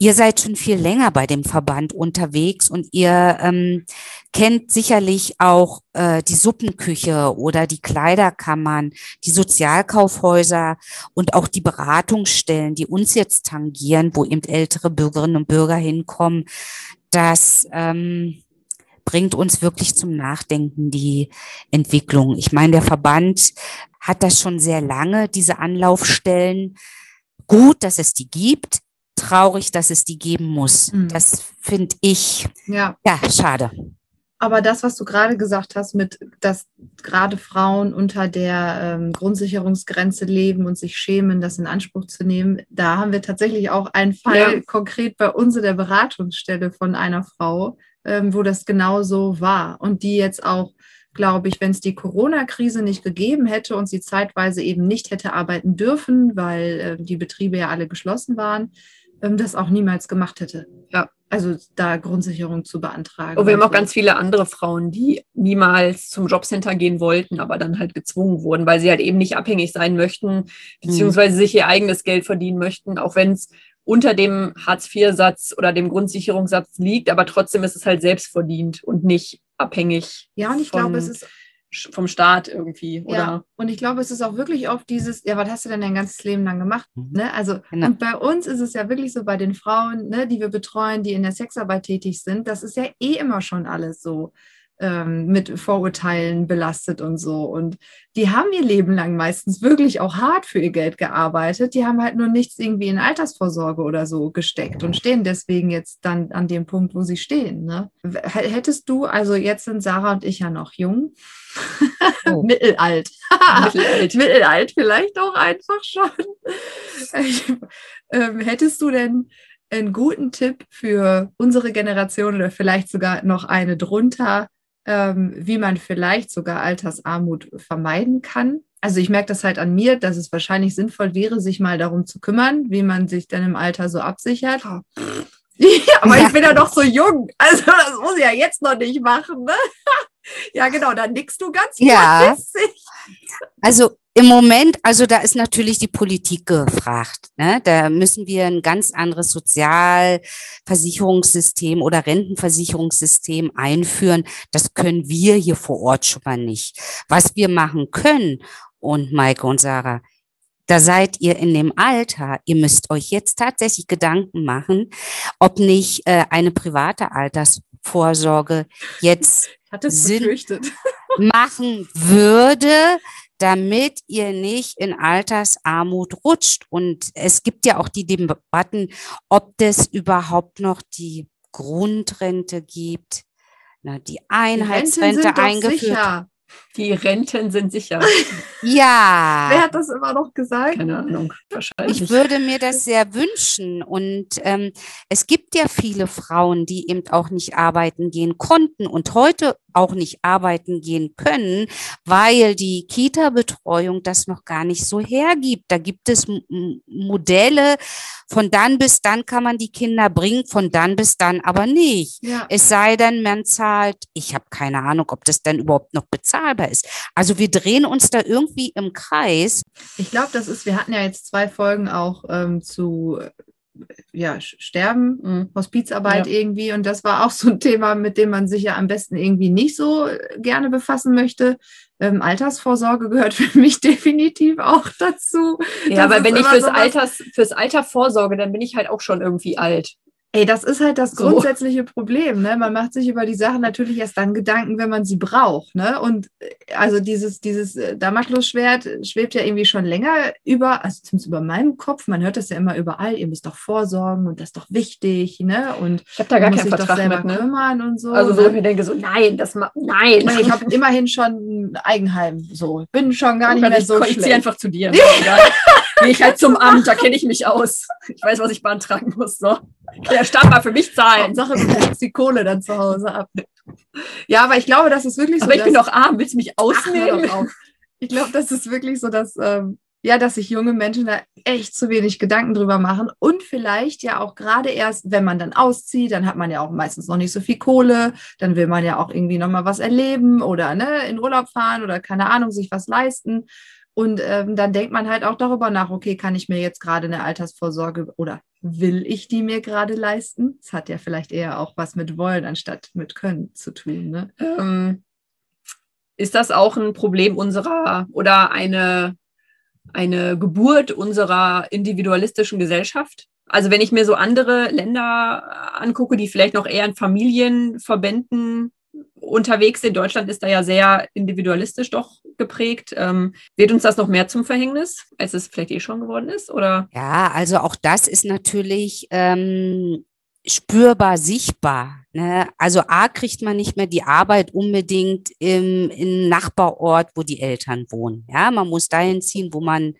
Ihr seid schon viel länger bei dem Verband unterwegs und ihr ähm, kennt sicherlich auch äh, die Suppenküche oder die Kleiderkammern, die Sozialkaufhäuser und auch die Beratungsstellen, die uns jetzt tangieren, wo eben ältere Bürgerinnen und Bürger hinkommen. Das ähm, bringt uns wirklich zum Nachdenken, die Entwicklung. Ich meine, der Verband hat das schon sehr lange, diese Anlaufstellen. Gut, dass es die gibt traurig, dass es die geben muss. Mhm. Das finde ich ja. ja schade. Aber das, was du gerade gesagt hast, mit dass gerade Frauen unter der ähm, Grundsicherungsgrenze leben und sich schämen, das in Anspruch zu nehmen, da haben wir tatsächlich auch einen Fall ja. konkret bei uns in der Beratungsstelle von einer Frau, ähm, wo das genau so war und die jetzt auch glaube ich, wenn es die Corona-Krise nicht gegeben hätte und sie zeitweise eben nicht hätte arbeiten dürfen, weil äh, die Betriebe ja alle geschlossen waren, das auch niemals gemacht hätte. Ja. Also da Grundsicherung zu beantragen. Oh, wir haben auch ganz viele andere Frauen, die niemals zum Jobcenter gehen wollten, aber dann halt gezwungen wurden, weil sie halt eben nicht abhängig sein möchten, beziehungsweise mhm. sich ihr eigenes Geld verdienen möchten, auch wenn es unter dem Hartz-IV-Satz oder dem Grundsicherungssatz liegt, aber trotzdem ist es halt selbst verdient und nicht abhängig. Ja, und ich glaube, es ist vom Staat irgendwie. Oder? Ja, und ich glaube, es ist auch wirklich oft dieses, ja, was hast du denn dein ganzes Leben lang gemacht? Mhm. Ne? Also, genau. und bei uns ist es ja wirklich so, bei den Frauen, ne, die wir betreuen, die in der Sexarbeit tätig sind, das ist ja eh immer schon alles so ähm, mit Vorurteilen belastet und so. Und die haben ihr Leben lang meistens wirklich auch hart für ihr Geld gearbeitet. Die haben halt nur nichts irgendwie in Altersvorsorge oder so gesteckt und stehen deswegen jetzt dann an dem Punkt, wo sie stehen. Ne? Hättest du, also jetzt sind Sarah und ich ja noch jung, oh. mittelalt. mittelalt. mittelalt vielleicht auch einfach schon. ähm, hättest du denn einen guten Tipp für unsere Generation oder vielleicht sogar noch eine drunter, ähm, wie man vielleicht sogar Altersarmut vermeiden kann. Also ich merke das halt an mir, dass es wahrscheinlich sinnvoll wäre, sich mal darum zu kümmern, wie man sich dann im Alter so absichert. Ja, aber ich bin ja noch so jung. Also das muss ich ja jetzt noch nicht machen. Ne? Ja, genau, dann nickst du ganz ja. Also im Moment, also da ist natürlich die Politik gefragt. Ne? Da müssen wir ein ganz anderes Sozialversicherungssystem oder Rentenversicherungssystem einführen. Das können wir hier vor Ort schon mal nicht. Was wir machen können, und Maike und Sarah, da seid ihr in dem Alter, ihr müsst euch jetzt tatsächlich Gedanken machen, ob nicht äh, eine private Altersvorsorge jetzt Sinn machen würde, damit ihr nicht in Altersarmut rutscht. Und es gibt ja auch die Debatten, ob das überhaupt noch die Grundrente gibt, na, die Einheitsrente die eingeführt. Sicher. Die Renten sind sicher. ja. Wer hat das immer noch gesagt? Keine Ahnung. Wahrscheinlich. Ich würde mir das sehr wünschen. Und ähm, es gibt ja viele Frauen, die eben auch nicht arbeiten gehen konnten und heute auch nicht arbeiten gehen können, weil die Kita-Betreuung das noch gar nicht so hergibt. Da gibt es Modelle, von dann bis dann kann man die Kinder bringen, von dann bis dann aber nicht. Ja. Es sei denn, man zahlt, ich habe keine Ahnung, ob das dann überhaupt noch bezahlbar ist. Also wir drehen uns da irgendwie im Kreis. Ich glaube, das ist, wir hatten ja jetzt zwei Folgen auch ähm, zu ja, Sterben, mhm. Hospizarbeit ja. irgendwie. Und das war auch so ein Thema, mit dem man sich ja am besten irgendwie nicht so äh, gerne befassen möchte. Ähm, Altersvorsorge gehört für mich definitiv auch dazu. Ja, aber wenn ich fürs, Alters, fürs Alter vorsorge, dann bin ich halt auch schon irgendwie alt. Ey, das ist halt das grundsätzliche so. Problem. Ne? Man macht sich über die Sachen natürlich erst dann Gedanken, wenn man sie braucht. Ne? Und äh, also dieses, dieses äh, Damoklesschwert schwebt ja irgendwie schon länger über, also zumindest über meinem Kopf. Man hört das ja immer überall. Ihr müsst doch vorsorgen und das ist doch wichtig. Ne? Und ich habe da gar keinen Vertrag selber mit, ne? kümmern und so. Also so, ne? ich denke so, nein, das nein. nein. Ich habe immerhin schon ein Eigenheim. So, bin schon gar nicht mehr so ich, schlecht. Ich ziehe einfach zu dir. Gehe ich halt zum Amt, da kenne ich mich aus. Ich weiß, was ich beantragen muss. So. Der Staat mal für mich zahlen. Sache, du die Kohle dann zu Hause ab. Ja, aber ich glaube, das ist wirklich so. Aber ich bin doch arm, willst du mich ausnehmen? Ach, ich glaube, das ist wirklich so, dass, ähm, ja, dass sich junge Menschen da echt zu wenig Gedanken drüber machen und vielleicht ja auch gerade erst, wenn man dann auszieht, dann hat man ja auch meistens noch nicht so viel Kohle, dann will man ja auch irgendwie nochmal was erleben oder ne, in Urlaub fahren oder keine Ahnung, sich was leisten. Und ähm, dann denkt man halt auch darüber nach, okay, kann ich mir jetzt gerade eine Altersvorsorge oder will ich die mir gerade leisten? Das hat ja vielleicht eher auch was mit wollen anstatt mit können zu tun. Ne? Ähm, ist das auch ein Problem unserer oder eine, eine Geburt unserer individualistischen Gesellschaft? Also wenn ich mir so andere Länder angucke, die vielleicht noch eher in Familienverbänden unterwegs sind. Deutschland ist da ja sehr individualistisch doch geprägt. Ähm, wird uns das noch mehr zum Verhängnis, als es vielleicht eh schon geworden ist? Oder? Ja, also auch das ist natürlich ähm, spürbar sichtbar. Ne? Also A kriegt man nicht mehr die Arbeit unbedingt im, im Nachbarort, wo die Eltern wohnen. Ja, man muss dahin ziehen, wo man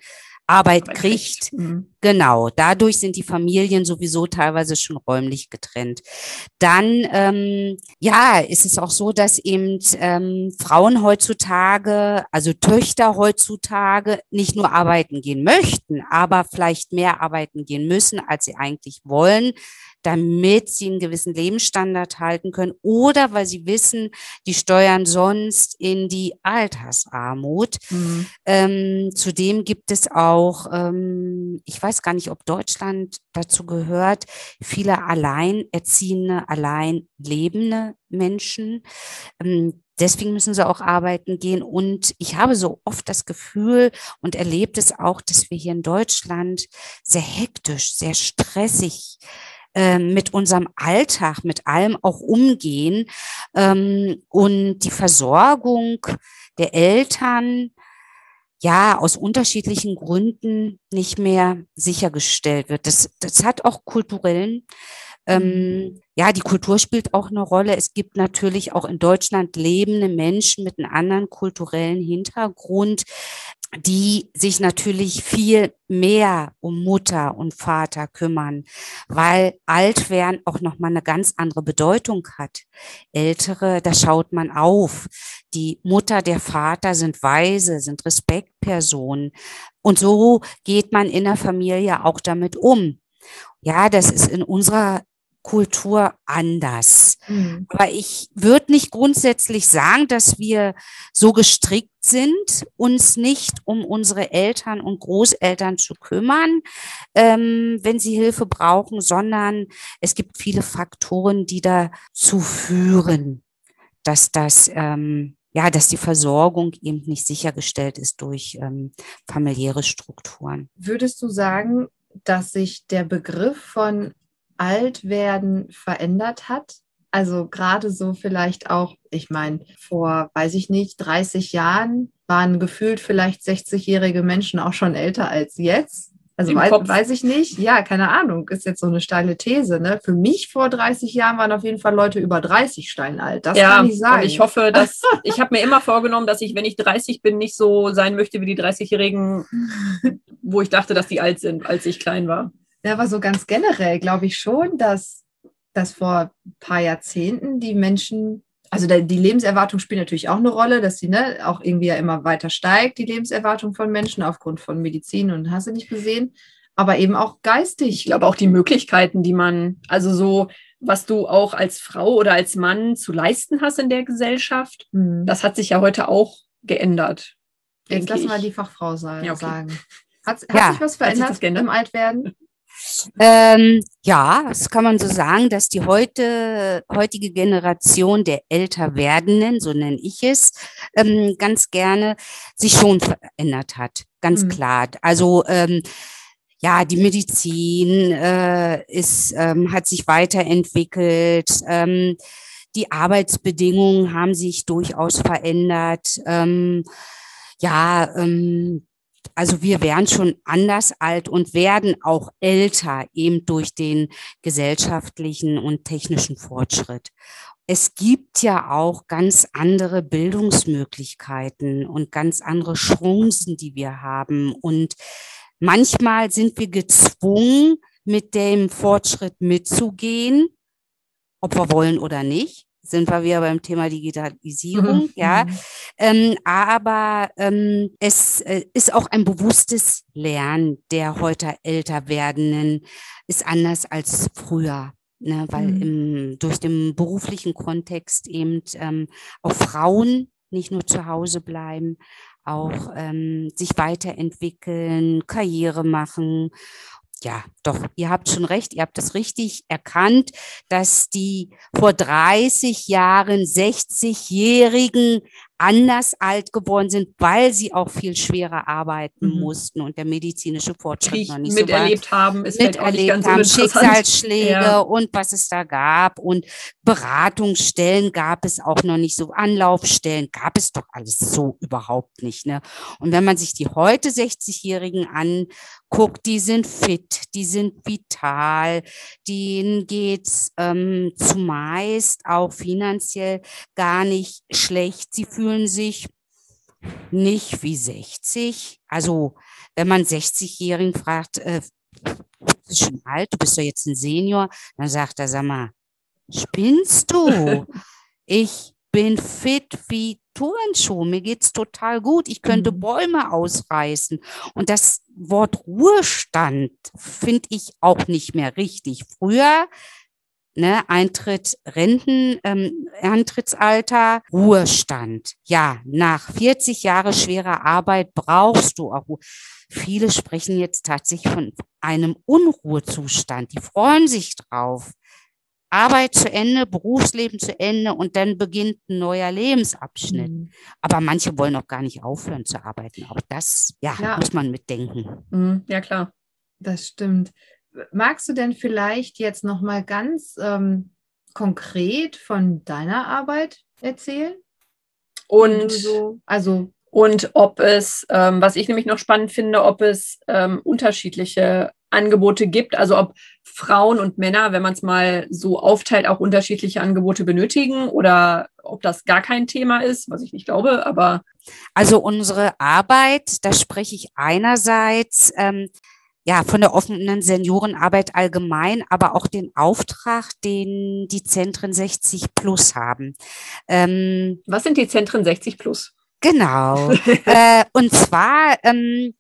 Arbeit kriegt. Mhm. Genau, dadurch sind die Familien sowieso teilweise schon räumlich getrennt. Dann, ähm, ja, ist es auch so, dass eben ähm, Frauen heutzutage, also Töchter heutzutage, nicht nur arbeiten gehen möchten, aber vielleicht mehr arbeiten gehen müssen, als sie eigentlich wollen damit sie einen gewissen Lebensstandard halten können oder weil sie wissen, die steuern sonst in die Altersarmut. Mhm. Ähm, zudem gibt es auch, ähm, ich weiß gar nicht, ob Deutschland dazu gehört, viele alleinerziehende, allein lebende Menschen. Ähm, deswegen müssen sie auch arbeiten gehen. Und ich habe so oft das Gefühl und erlebt es auch, dass wir hier in Deutschland sehr hektisch, sehr stressig ähm, mit unserem Alltag, mit allem auch umgehen ähm, und die Versorgung der Eltern ja aus unterschiedlichen Gründen nicht mehr sichergestellt wird. Das, das hat auch kulturellen ähm, ja, die Kultur spielt auch eine Rolle. Es gibt natürlich auch in Deutschland lebende Menschen mit einem anderen kulturellen Hintergrund, die sich natürlich viel mehr um Mutter und Vater kümmern, weil alt werden auch noch mal eine ganz andere Bedeutung hat. Ältere, da schaut man auf. Die Mutter, der Vater sind Weise, sind Respektpersonen. Und so geht man in der Familie auch damit um. Ja, das ist in unserer Kultur anders. Mhm. Aber ich würde nicht grundsätzlich sagen, dass wir so gestrickt sind, uns nicht um unsere Eltern und Großeltern zu kümmern, ähm, wenn sie Hilfe brauchen, sondern es gibt viele Faktoren, die dazu führen, dass das ähm, ja, dass die Versorgung eben nicht sichergestellt ist durch ähm, familiäre Strukturen. Würdest du sagen, dass sich der Begriff von Altwerden verändert hat. Also gerade so vielleicht auch, ich meine, vor, weiß ich nicht, 30 Jahren waren gefühlt vielleicht 60-jährige Menschen auch schon älter als jetzt. Also weiß, weiß, ich nicht. Ja, keine Ahnung. Ist jetzt so eine steile These. Ne? Für mich vor 30 Jahren waren auf jeden Fall Leute über 30 steinalt. Das ja, kann ich sagen. Und ich hoffe, dass ich habe mir immer vorgenommen, dass ich, wenn ich 30 bin, nicht so sein möchte wie die 30-Jährigen, wo ich dachte, dass die alt sind, als ich klein war. Ja, aber so ganz generell glaube ich schon, dass, dass vor ein paar Jahrzehnten die Menschen, also die Lebenserwartung spielt natürlich auch eine Rolle, dass sie ne, auch irgendwie ja immer weiter steigt, die Lebenserwartung von Menschen aufgrund von Medizin und hast du nicht gesehen, aber eben auch geistig. Ich glaube auch die Möglichkeiten, die man, also so, was du auch als Frau oder als Mann zu leisten hast in der Gesellschaft, mhm. das hat sich ja heute auch geändert. Jetzt lassen wir die Fachfrau sagen. Ja, okay. Hat, hat ja, sich was verändert sich im Altwerden? Ähm, ja, das kann man so sagen, dass die heute, heutige Generation der älter werdenden, so nenne ich es, ähm, ganz gerne sich schon verändert hat. Ganz mhm. klar. Also ähm, ja, die Medizin äh, ist, ähm, hat sich weiterentwickelt. Ähm, die Arbeitsbedingungen haben sich durchaus verändert. Ähm, ja, ähm, also wir werden schon anders alt und werden auch älter, eben durch den gesellschaftlichen und technischen Fortschritt. Es gibt ja auch ganz andere Bildungsmöglichkeiten und ganz andere Chancen, die wir haben. Und manchmal sind wir gezwungen, mit dem Fortschritt mitzugehen, ob wir wollen oder nicht sind wir wieder beim Thema Digitalisierung, mhm. ja. Mhm. Ähm, aber ähm, es äh, ist auch ein bewusstes Lernen der heute älter werdenden, ist anders als früher. Ne, weil mhm. im, durch den beruflichen Kontext eben ähm, auch Frauen nicht nur zu Hause bleiben, auch ähm, sich weiterentwickeln, Karriere machen ja, doch, ihr habt schon recht, ihr habt das richtig erkannt, dass die vor 30 Jahren 60-Jährigen anders alt geworden sind, weil sie auch viel schwerer arbeiten mhm. mussten und der medizinische Fortschritt noch nicht miterlebt so weit haben, ist miterlebt halt haben, Schicksalsschläge ja. und was es da gab und Beratungsstellen gab es auch noch nicht so, Anlaufstellen gab es doch alles so überhaupt nicht. Ne? Und wenn man sich die heute 60-Jährigen anguckt, die sind fit, die sind vital, denen geht's ähm, zumeist auch finanziell gar nicht schlecht. Sie fühlen sich nicht wie 60. Also wenn man 60-Jährigen fragt, äh, bist schon alt, du bist doch jetzt ein Senior, dann sagt er, sag mal, spinnst du? Ich bin fit wie Turnschuh, mir geht's total gut, ich könnte mhm. Bäume ausreißen. Und das Wort Ruhestand finde ich auch nicht mehr richtig. Früher ne, Eintritt, Renten, ähm, Antrittsalter, Ruhestand. Ja, nach 40 Jahre schwerer Arbeit brauchst du auch. Viele sprechen jetzt tatsächlich von einem Unruhezustand. Die freuen sich drauf. Arbeit zu Ende, Berufsleben zu Ende und dann beginnt ein neuer Lebensabschnitt. Mhm. Aber manche wollen auch gar nicht aufhören zu arbeiten. Auch das, ja, ja. muss man mitdenken. Mhm. Ja, klar. Das stimmt magst du denn vielleicht jetzt noch mal ganz ähm, konkret von deiner Arbeit erzählen? Und so, also und ob es, ähm, was ich nämlich noch spannend finde, ob es ähm, unterschiedliche Angebote gibt, also ob Frauen und Männer, wenn man es mal so aufteilt, auch unterschiedliche Angebote benötigen oder ob das gar kein Thema ist, was ich nicht glaube, aber. Also unsere Arbeit, da spreche ich einerseits ähm, ja, von der offenen Seniorenarbeit allgemein, aber auch den Auftrag, den die Zentren 60 Plus haben. Ähm, Was sind die Zentren 60 Plus? Genau. äh, und zwar ähm,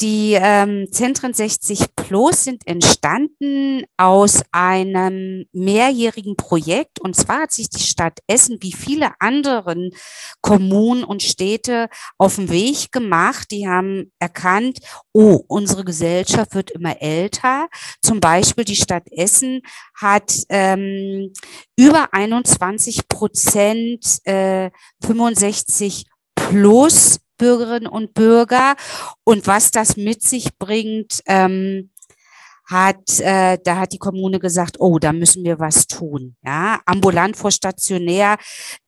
die ähm, Zentren 60 Plus sind entstanden aus einem mehrjährigen Projekt. Und zwar hat sich die Stadt Essen wie viele anderen Kommunen und Städte auf den Weg gemacht. Die haben erkannt, oh, unsere Gesellschaft wird immer älter. Zum Beispiel die Stadt Essen hat ähm, über 21 Prozent äh, 65 plus Bürgerinnen und Bürger und was das mit sich bringt, ähm, hat, äh, da hat die Kommune gesagt, oh, da müssen wir was tun. Ja, ambulant vor stationär.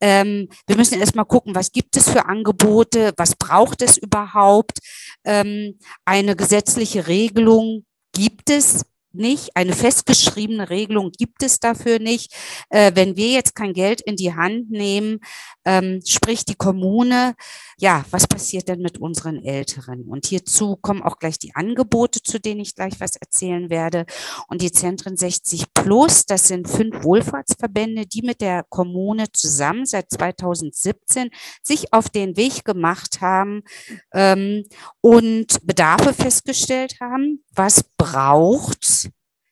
Ähm, wir müssen erstmal gucken, was gibt es für Angebote, was braucht es überhaupt? Ähm, eine gesetzliche Regelung gibt es nicht. Eine festgeschriebene Regelung gibt es dafür nicht. Äh, wenn wir jetzt kein Geld in die Hand nehmen, ähm, sprich die Kommune, ja, was passiert denn mit unseren Älteren? Und hierzu kommen auch gleich die Angebote, zu denen ich gleich was erzählen werde. Und die Zentren 60 Plus, das sind fünf Wohlfahrtsverbände, die mit der Kommune zusammen seit 2017 sich auf den Weg gemacht haben ähm, und Bedarfe festgestellt haben. Was braucht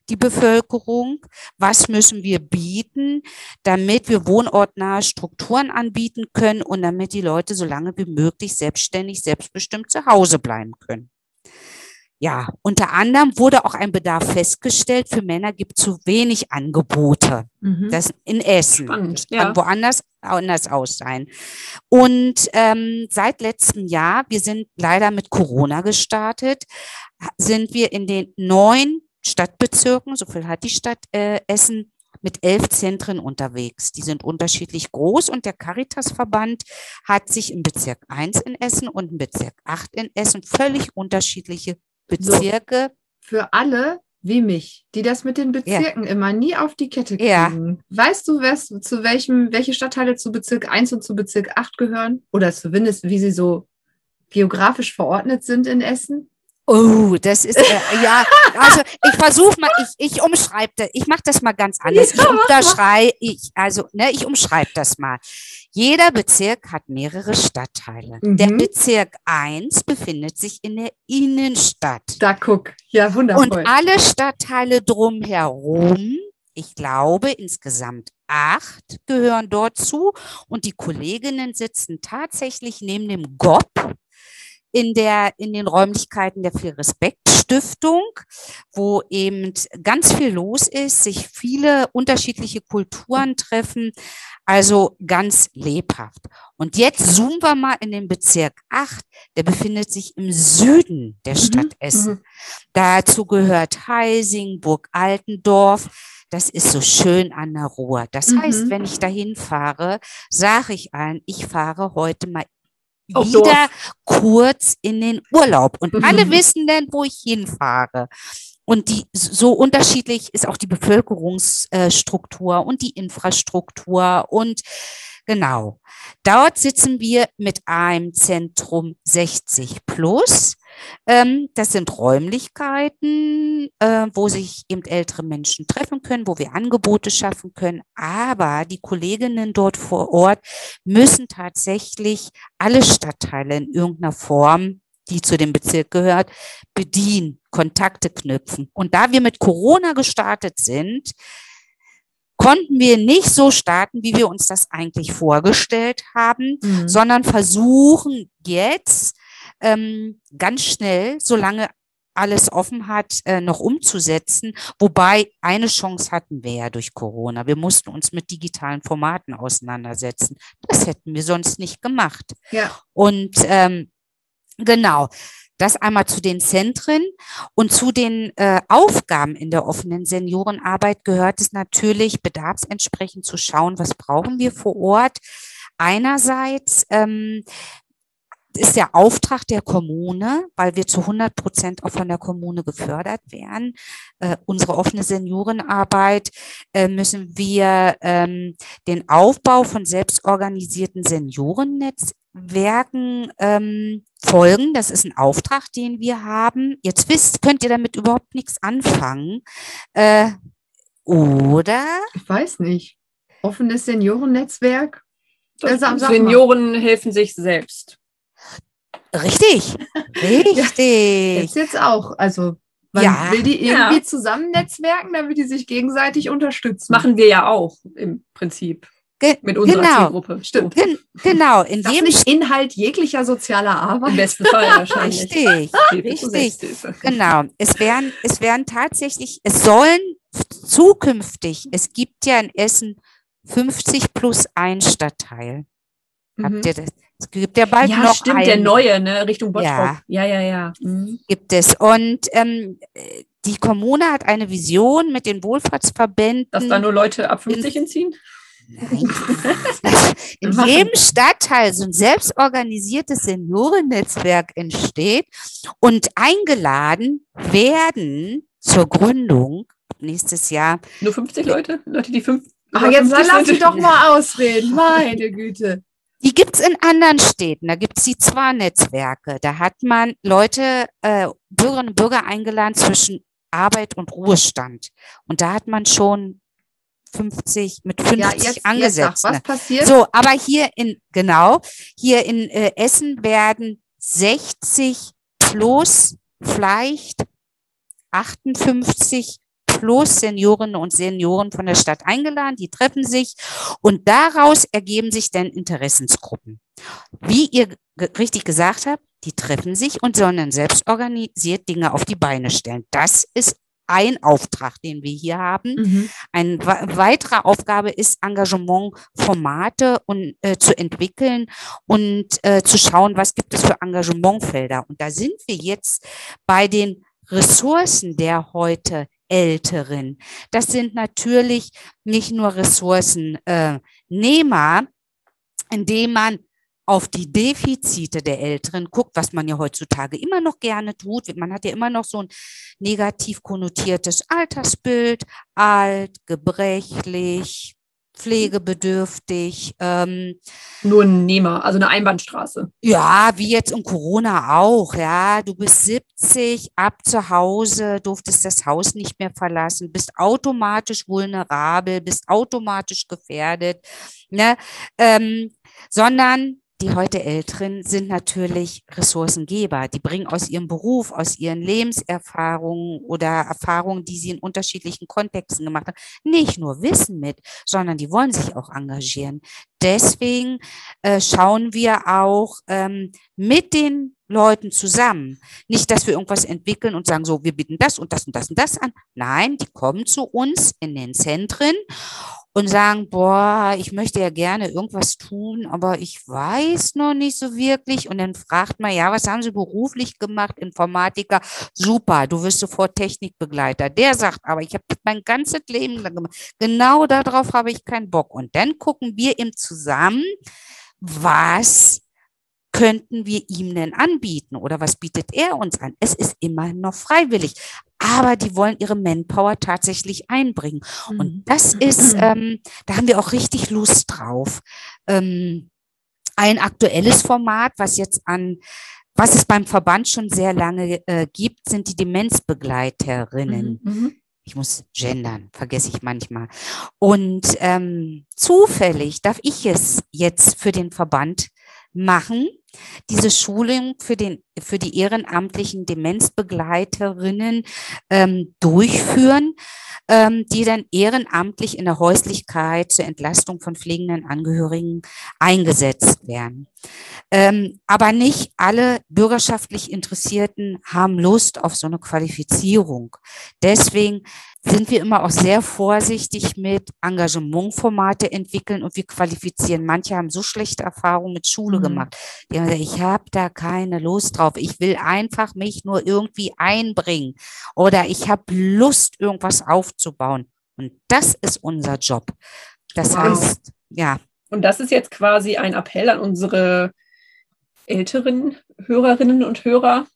die Bevölkerung? Was müssen wir bieten, damit wir wohnortnahe Strukturen anbieten können und damit die Leute so lange wie möglich selbstständig, selbstbestimmt zu Hause bleiben können? Ja, unter anderem wurde auch ein Bedarf festgestellt. Für Männer gibt es zu wenig Angebote. Mhm. Das in Essen. Spannend, das kann ja. woanders anders aus sein. Und ähm, seit letztem Jahr, wir sind leider mit Corona gestartet, sind wir in den neun Stadtbezirken, so viel hat die Stadt äh, Essen, mit elf Zentren unterwegs. Die sind unterschiedlich groß und der Caritas-Verband hat sich im Bezirk 1 in Essen und im Bezirk 8 in Essen völlig unterschiedliche Bezirke. So, für alle wie mich, die das mit den Bezirken ja. immer nie auf die Kette kriegen. Ja. Weißt du, was, zu welchem, welche Stadtteile zu Bezirk 1 und zu Bezirk 8 gehören? Oder zumindest, wie sie so geografisch verordnet sind in Essen? Oh, das ist äh, ja, also ich versuche mal, ich, ich umschreibe das, ich mache das mal ganz anders. Ich unterschreibe, ich, also, ne, ich umschreibe das mal. Jeder Bezirk hat mehrere Stadtteile. Mhm. Der Bezirk 1 befindet sich in der Innenstadt. Da guck, ja, wundervoll. Und alle Stadtteile drumherum, ich glaube insgesamt acht, gehören dort zu. Und die Kolleginnen sitzen tatsächlich neben dem GOP in der, in den Räumlichkeiten der Viel Respekt Stiftung, wo eben ganz viel los ist, sich viele unterschiedliche Kulturen treffen, also ganz lebhaft. Und jetzt zoomen wir mal in den Bezirk 8, der befindet sich im Süden der mhm, Stadt mhm. Essen. Dazu gehört Heising, Burg Altendorf, das ist so schön an der Ruhr. Das mhm. heißt, wenn ich dahin fahre, sage ich allen, ich fahre heute mal wieder Dorf. kurz in den Urlaub. Und alle wissen dann, wo ich hinfahre. Und die, so unterschiedlich ist auch die Bevölkerungsstruktur und die Infrastruktur und genau. Dort sitzen wir mit einem Zentrum 60 plus. Ähm, das sind Räumlichkeiten, äh, wo sich eben ältere Menschen treffen können, wo wir Angebote schaffen können. Aber die Kolleginnen dort vor Ort müssen tatsächlich alle Stadtteile in irgendeiner Form die zu dem Bezirk gehört, bedienen, Kontakte knüpfen. Und da wir mit Corona gestartet sind, konnten wir nicht so starten, wie wir uns das eigentlich vorgestellt haben, mhm. sondern versuchen jetzt ähm, ganz schnell, solange alles offen hat, äh, noch umzusetzen. Wobei eine Chance hatten wir ja durch Corona. Wir mussten uns mit digitalen Formaten auseinandersetzen. Das hätten wir sonst nicht gemacht. Ja. Und ähm, genau. Das einmal zu den Zentren und zu den äh, Aufgaben in der offenen Seniorenarbeit gehört es natürlich, bedarfsentsprechend zu schauen, was brauchen wir vor Ort. Einerseits ähm, ist der Auftrag der Kommune, weil wir zu 100 Prozent auch von der Kommune gefördert werden. Äh, unsere offene Seniorenarbeit äh, müssen wir ähm, den Aufbau von selbstorganisierten Seniorennetzwerken ähm, folgen. Das ist ein Auftrag, den wir haben. Jetzt wisst, könnt ihr damit überhaupt nichts anfangen. Äh, oder? Ich weiß nicht. Offenes Seniorennetzwerk? Das Senioren helfen sich selbst. Richtig, richtig. ja, jetzt, jetzt auch. Also man ja. will die irgendwie ja. zusammen netzwerken, damit die sich gegenseitig unterstützen. Machen wir ja auch im Prinzip. Ge mit unserer genau. Zielgruppe. Stimmt. Gen genau. In das jedem nicht Inhalt jeglicher sozialer Arbeit. Im besten Fall wahrscheinlich. Richtig, richtig. Genau. Es werden, es werden tatsächlich, es sollen zukünftig, es gibt ja in Essen 50 plus ein Stadtteil. Mhm. Habt ihr das? Es gibt ja bald ja, noch stimmt, einen. der neue, ne, Richtung Bottrop. Ja, ja, ja. ja. Mhm. Gibt es. Und ähm, die Kommune hat eine Vision mit den Wohlfahrtsverbänden. Dass da nur Leute ab 50 in, hinziehen? Nein. in jedem Stadtteil so ein selbstorganisiertes Seniorennetzwerk entsteht und eingeladen werden zur Gründung nächstes Jahr. Nur 50 Leute? Leute, die fünf. Ach, jetzt lass sie doch mal ausreden. Meine Güte. Die gibt's in anderen Städten. Da gibt's die Zwar-Netzwerke. Da hat man Leute, äh, Bürgerinnen und Bürger eingeladen zwischen Arbeit und Ruhestand. Und da hat man schon 50 mit 50 ja, jetzt, angesetzt. Jetzt was passiert? So, aber hier in, genau, hier in äh, Essen werden 60 plus vielleicht 58 plus Seniorinnen und Senioren von der Stadt eingeladen, die treffen sich und daraus ergeben sich dann Interessensgruppen. Wie ihr richtig gesagt habt, die treffen sich und sollen dann selbst organisiert Dinge auf die Beine stellen. Das ist ein Auftrag, den wir hier haben. Mhm. Eine weitere Aufgabe ist, Engagementformate und, äh, zu entwickeln und äh, zu schauen, was gibt es für Engagementfelder. Und da sind wir jetzt bei den Ressourcen der heute Älteren. Das sind natürlich nicht nur Ressourcennehmer, äh, indem man auf die Defizite der Älteren guckt, was man ja heutzutage immer noch gerne tut. Man hat ja immer noch so ein negativ konnotiertes Altersbild, alt, gebrechlich, pflegebedürftig. Ähm, Nur ein Nehmer, also eine Einbahnstraße. Ja, wie jetzt in Corona auch. Ja, du bist 70, ab zu Hause, durftest das Haus nicht mehr verlassen, bist automatisch vulnerabel, bist automatisch gefährdet. Ne? Ähm, sondern die heute Älteren sind natürlich Ressourcengeber. Die bringen aus ihrem Beruf, aus ihren Lebenserfahrungen oder Erfahrungen, die sie in unterschiedlichen Kontexten gemacht haben, nicht nur Wissen mit, sondern die wollen sich auch engagieren. Deswegen äh, schauen wir auch ähm, mit den Leuten zusammen. Nicht, dass wir irgendwas entwickeln und sagen, so, wir bieten das und das und das und das an. Nein, die kommen zu uns in den Zentren und sagen, boah, ich möchte ja gerne irgendwas tun, aber ich weiß noch nicht so wirklich. Und dann fragt man, ja, was haben Sie beruflich gemacht? Informatiker, super, du wirst sofort Technikbegleiter. Der sagt, aber ich habe mein ganzes Leben lang gemacht. Genau darauf habe ich keinen Bock. Und dann gucken wir ihm zusammen, was könnten wir ihm denn anbieten oder was bietet er uns an? Es ist immer noch freiwillig, aber die wollen ihre Manpower tatsächlich einbringen. Mhm. Und das ist, ähm, da haben wir auch richtig Lust drauf. Ähm, ein aktuelles Format, was jetzt an was es beim Verband schon sehr lange äh, gibt, sind die Demenzbegleiterinnen. Mhm. mhm. Ich muss gendern, vergesse ich manchmal. Und ähm, zufällig darf ich es jetzt für den Verband machen diese Schulung für, den, für die ehrenamtlichen Demenzbegleiterinnen ähm, durchführen, ähm, die dann ehrenamtlich in der Häuslichkeit zur Entlastung von pflegenden Angehörigen eingesetzt werden. Ähm, aber nicht alle bürgerschaftlich Interessierten haben Lust auf so eine Qualifizierung. Deswegen sind wir immer auch sehr vorsichtig mit Engagementformate entwickeln und wir qualifizieren. Manche haben so schlechte Erfahrungen mit Schule mhm. gemacht. Die ich habe da keine Lust drauf. Ich will einfach mich nur irgendwie einbringen oder ich habe Lust, irgendwas aufzubauen. Und das ist unser Job. Das wow. heißt, ja. Und das ist jetzt quasi ein Appell an unsere älteren Hörerinnen und Hörer,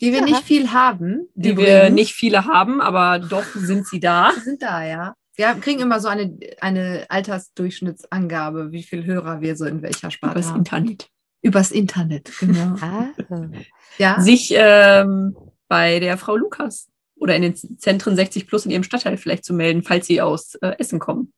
Die wir Ja. nicht viel haben. die wir übrigens. nicht viele haben, aber doch sind sie da. Die sind da, ja. Wir kriegen immer so eine, eine Altersdurchschnittsangabe, wie viele Hörer wir so in welcher Sparte haben. Internet. Übers Internet, genau. Ah, Ja, Sich ähm, bei der Frau Lukas oder in den Zentren 60 Plus in ihrem Stadtteil vielleicht zu melden, falls sie aus äh, Essen kommen.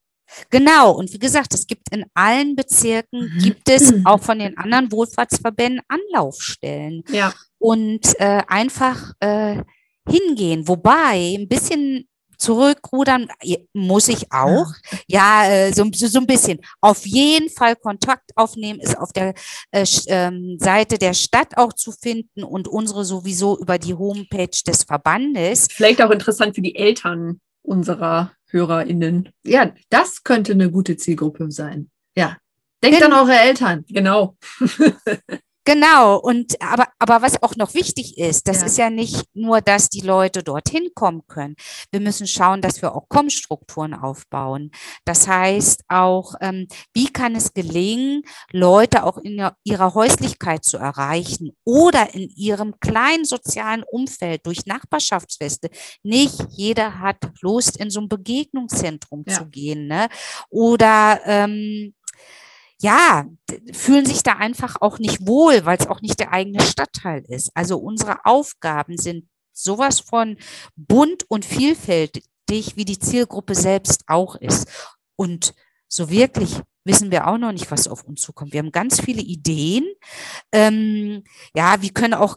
Genau, und wie gesagt, es gibt in allen Bezirken, Mhm. gibt es auch von den anderen Wohlfahrtsverbänden Anlaufstellen Ja. und äh, einfach äh, hingehen. Wobei, ein bisschen zurückrudern muss ich auch. Ja, äh, so, so, ein bisschen. Auf jeden Fall Kontakt aufnehmen ist auf der äh, ähm, Seite der Stadt auch zu finden und unsere sowieso über die Homepage des Verbandes. Vielleicht auch interessant für die Eltern unserer HörerInnen. ja, das könnte eine gute Zielgruppe sein. Ja. Denkt Gen- an eure Eltern. Genau. Genau, und aber, aber was auch noch wichtig ist, das Ja. ist ja nicht nur, dass die Leute dorthin kommen können. Wir müssen schauen, dass wir auch Kommstrukturen aufbauen. Das heißt auch, ähm, wie kann es gelingen, Leute auch in ihrer Häuslichkeit zu erreichen oder in ihrem kleinen sozialen Umfeld durch Nachbarschaftsfeste. Nicht jeder hat Lust, in so ein Begegnungszentrum Ja. zu gehen, ne? Oder ähm, ja, fühlen sich da einfach auch nicht wohl, weil es auch nicht der eigene Stadtteil ist. Also unsere Aufgaben sind sowas von bunt und vielfältig, wie die Zielgruppe selbst auch ist. Und so wirklich wissen wir auch noch nicht, was auf uns zukommt. Wir haben ganz viele Ideen. Ähm, ja, wie können auch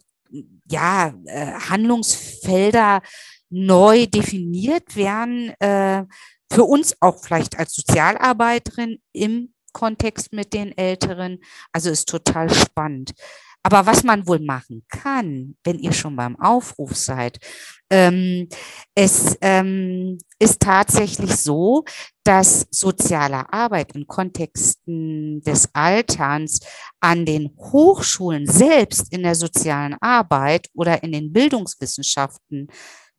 ja, äh, Handlungsfelder neu definiert werden, äh, für uns auch vielleicht als Sozialarbeiterin im Kontext mit den Älteren. Also ist total spannend. Aber was man wohl machen kann, wenn ihr schon beim Aufruf seid, ähm, es ähm, ist tatsächlich so, dass soziale Arbeit in Kontexten des Alterns an den Hochschulen selbst in der sozialen Arbeit oder in den Bildungswissenschaften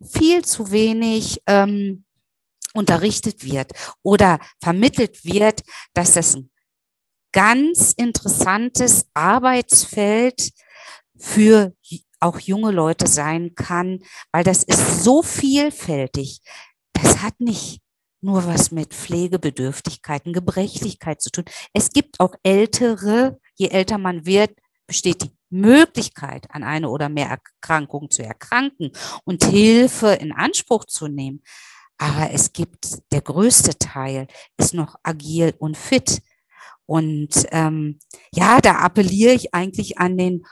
viel zu wenig ähm, unterrichtet wird oder vermittelt wird, dass das ein ganz interessantes Arbeitsfeld für auch junge Leute sein kann, weil das ist so vielfältig. Das hat nicht nur was mit Pflegebedürftigkeiten, Gebrechlichkeit zu tun. Es gibt auch ältere, je älter man wird, besteht die Möglichkeit, an eine oder mehr Erkrankungen zu erkranken und Hilfe in Anspruch zu nehmen. Aber es gibt, der größte Teil ist noch agil und fit. Und ähm, ja, da appelliere ich eigentlich an den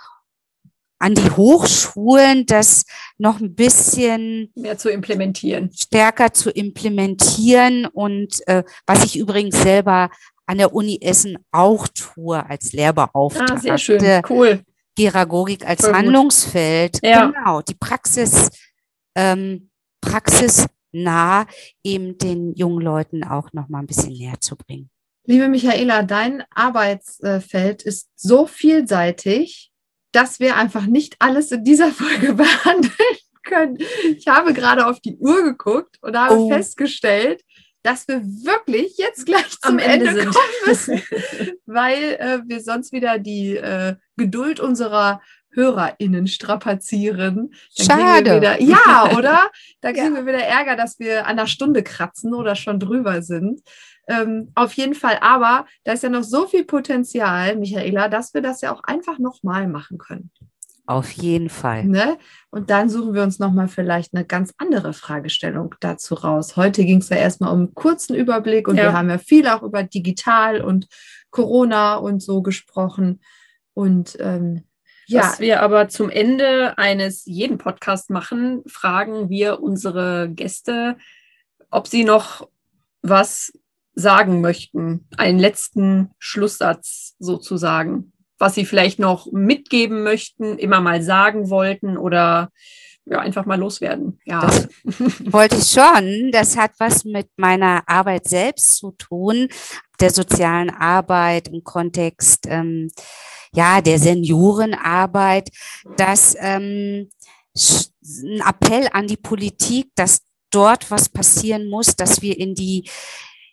an die Hochschulen, das noch ein bisschen Mehr zu implementieren. stärker zu implementieren und äh, was ich übrigens selber an der Uni Essen auch tue als Lehrbeauftragte. Ah, sehr schön. Cool. Geragogik als. Handlungsfeld. Ja. Genau, die Praxis, ähm, praxisnah eben den jungen Leuten auch noch mal ein bisschen näher zu bringen. Liebe Michaela, dein Arbeitsfeld ist so vielseitig, dass wir einfach nicht alles in dieser Folge behandeln können. Ich habe gerade auf die Uhr geguckt und habe Oh. festgestellt, dass wir wirklich jetzt gleich zum Am Ende Ende, sind. kommen müssen, weil äh, wir sonst wieder die äh, Geduld unserer HörerInnen strapazieren. Dann Schade. Wieder, ja, oder? Da kriegen Ja. wir wieder Ärger, dass wir an der Stunde kratzen oder schon drüber sind. Ähm, auf jeden Fall, aber da ist ja noch so viel Potenzial, Michaela, dass wir das ja auch einfach nochmal machen können. Auf jeden Fall. Ne? Und dann suchen wir uns nochmal vielleicht eine ganz andere Fragestellung dazu raus. Heute ging es ja erstmal um einen kurzen Überblick und Ja. wir haben ja viel auch über digital und Corona und so gesprochen. Und ähm, ja, Was wir aber zum Ende eines jeden Podcasts machen, fragen wir unsere Gäste, ob sie noch was sagen möchten. Einen letzten Schlusssatz sozusagen. Was sie vielleicht noch mitgeben möchten, immer mal sagen wollten oder ja, einfach mal loswerden. Ja. Das wollte ich schon. Das hat was mit meiner Arbeit selbst zu tun, der sozialen Arbeit im Kontext ähm, ja der Seniorenarbeit, dass ähm, ein Appell an die Politik, dass dort was passieren muss, dass wir in die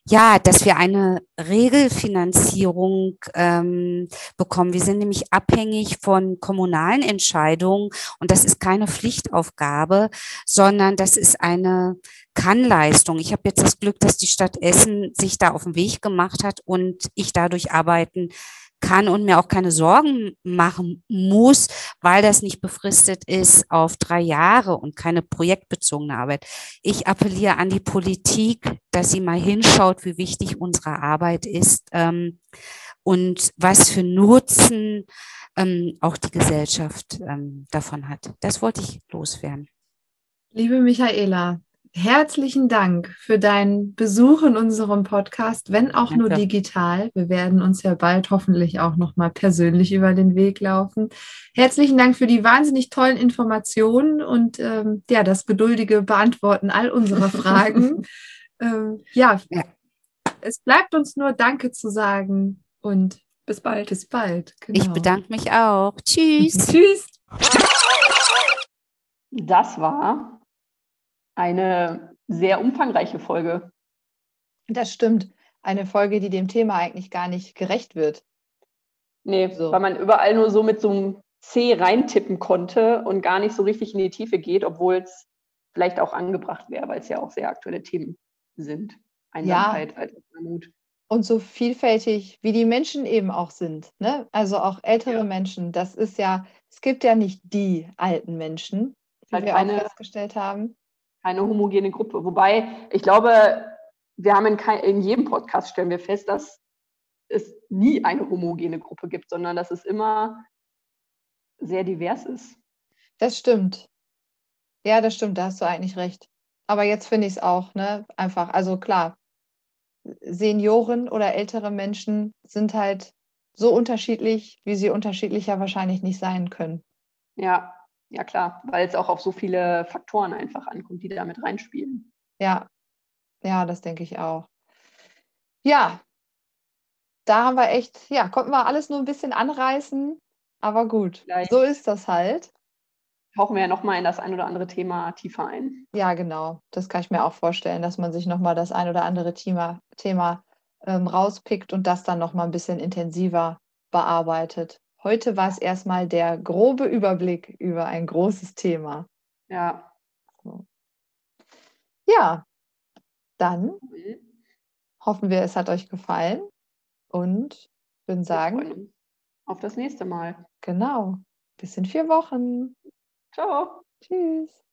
ja, dass wir eine Regelfinanzierung ähm, bekommen. Wir sind nämlich abhängig von kommunalen Entscheidungen und das ist keine Pflichtaufgabe, sondern das ist eine Kannleistung. Ich habe jetzt das Glück, dass die Stadt Essen sich da auf den Weg gemacht hat und ich dadurch arbeiten kann und mir auch keine Sorgen machen muss, weil das nicht befristet ist auf drei Jahre und keine projektbezogene Arbeit. Ich appelliere an die Politik, dass sie mal hinschaut, wie wichtig unsere Arbeit ist ähm, und was für Nutzen ähm, auch die Gesellschaft ähm, davon hat. Das wollte ich loswerden. Liebe Michaela, herzlichen Dank für deinen Besuch in unserem Podcast, wenn auch Danke. nur digital. Wir werden uns ja bald hoffentlich auch noch mal persönlich über den Weg laufen. Herzlichen Dank für die wahnsinnig tollen Informationen und ähm, ja, das geduldige Beantworten all unserer Fragen. ähm, ja, ja, es bleibt uns nur Danke zu sagen und bis bald. Bis bald. Genau. Ich bedanke mich auch. Tschüss. Tschüss. Das war eine sehr umfangreiche Folge. Das stimmt. Eine Folge, die dem Thema eigentlich gar nicht gerecht wird. Nee, so. weil man überall nur so mit so einem C reintippen konnte und gar nicht so richtig in die Tiefe geht, obwohl es vielleicht auch angebracht wäre, weil es ja auch sehr aktuelle Themen sind. Einsamkeit, ja. Armut. Und so vielfältig, wie die Menschen eben auch sind. Ne? Also auch ältere ja. Menschen. Das ist ja, es gibt ja nicht die alten Menschen, wie halt wir eine, auch festgestellt haben keine homogene Gruppe. Wobei, ich glaube, wir haben in, kein, in jedem Podcast stellen wir fest, dass es nie eine homogene Gruppe gibt, sondern dass es immer sehr divers ist. Das stimmt. Ja, das stimmt, da hast du eigentlich recht. Aber jetzt finde ich es auch, ne, einfach, also klar, Senioren oder ältere Menschen sind halt so unterschiedlich, wie sie unterschiedlicher wahrscheinlich nicht sein können. Ja, ja klar, weil es auch auf so viele Faktoren einfach ankommt, die da mit reinspielen. Ja, ja, das denke ich auch. Ja, da haben wir echt, ja, konnten wir alles nur ein bisschen anreißen, aber gut, Vielleicht so ist das halt. Tauchen wir ja nochmal in das ein oder andere Thema tiefer ein. Ja, genau. Das kann ich mir auch vorstellen, dass man sich nochmal das ein oder andere Thema, Thema ähm, rauspickt und das dann nochmal ein bisschen intensiver bearbeitet. Heute war es erstmal der grobe Überblick über ein großes Thema. Ja. So. Ja, dann hoffen wir, es hat euch gefallen und würden sagen, auf das nächste Mal. Genau. Bis in vier Wochen. Ciao. Tschüss.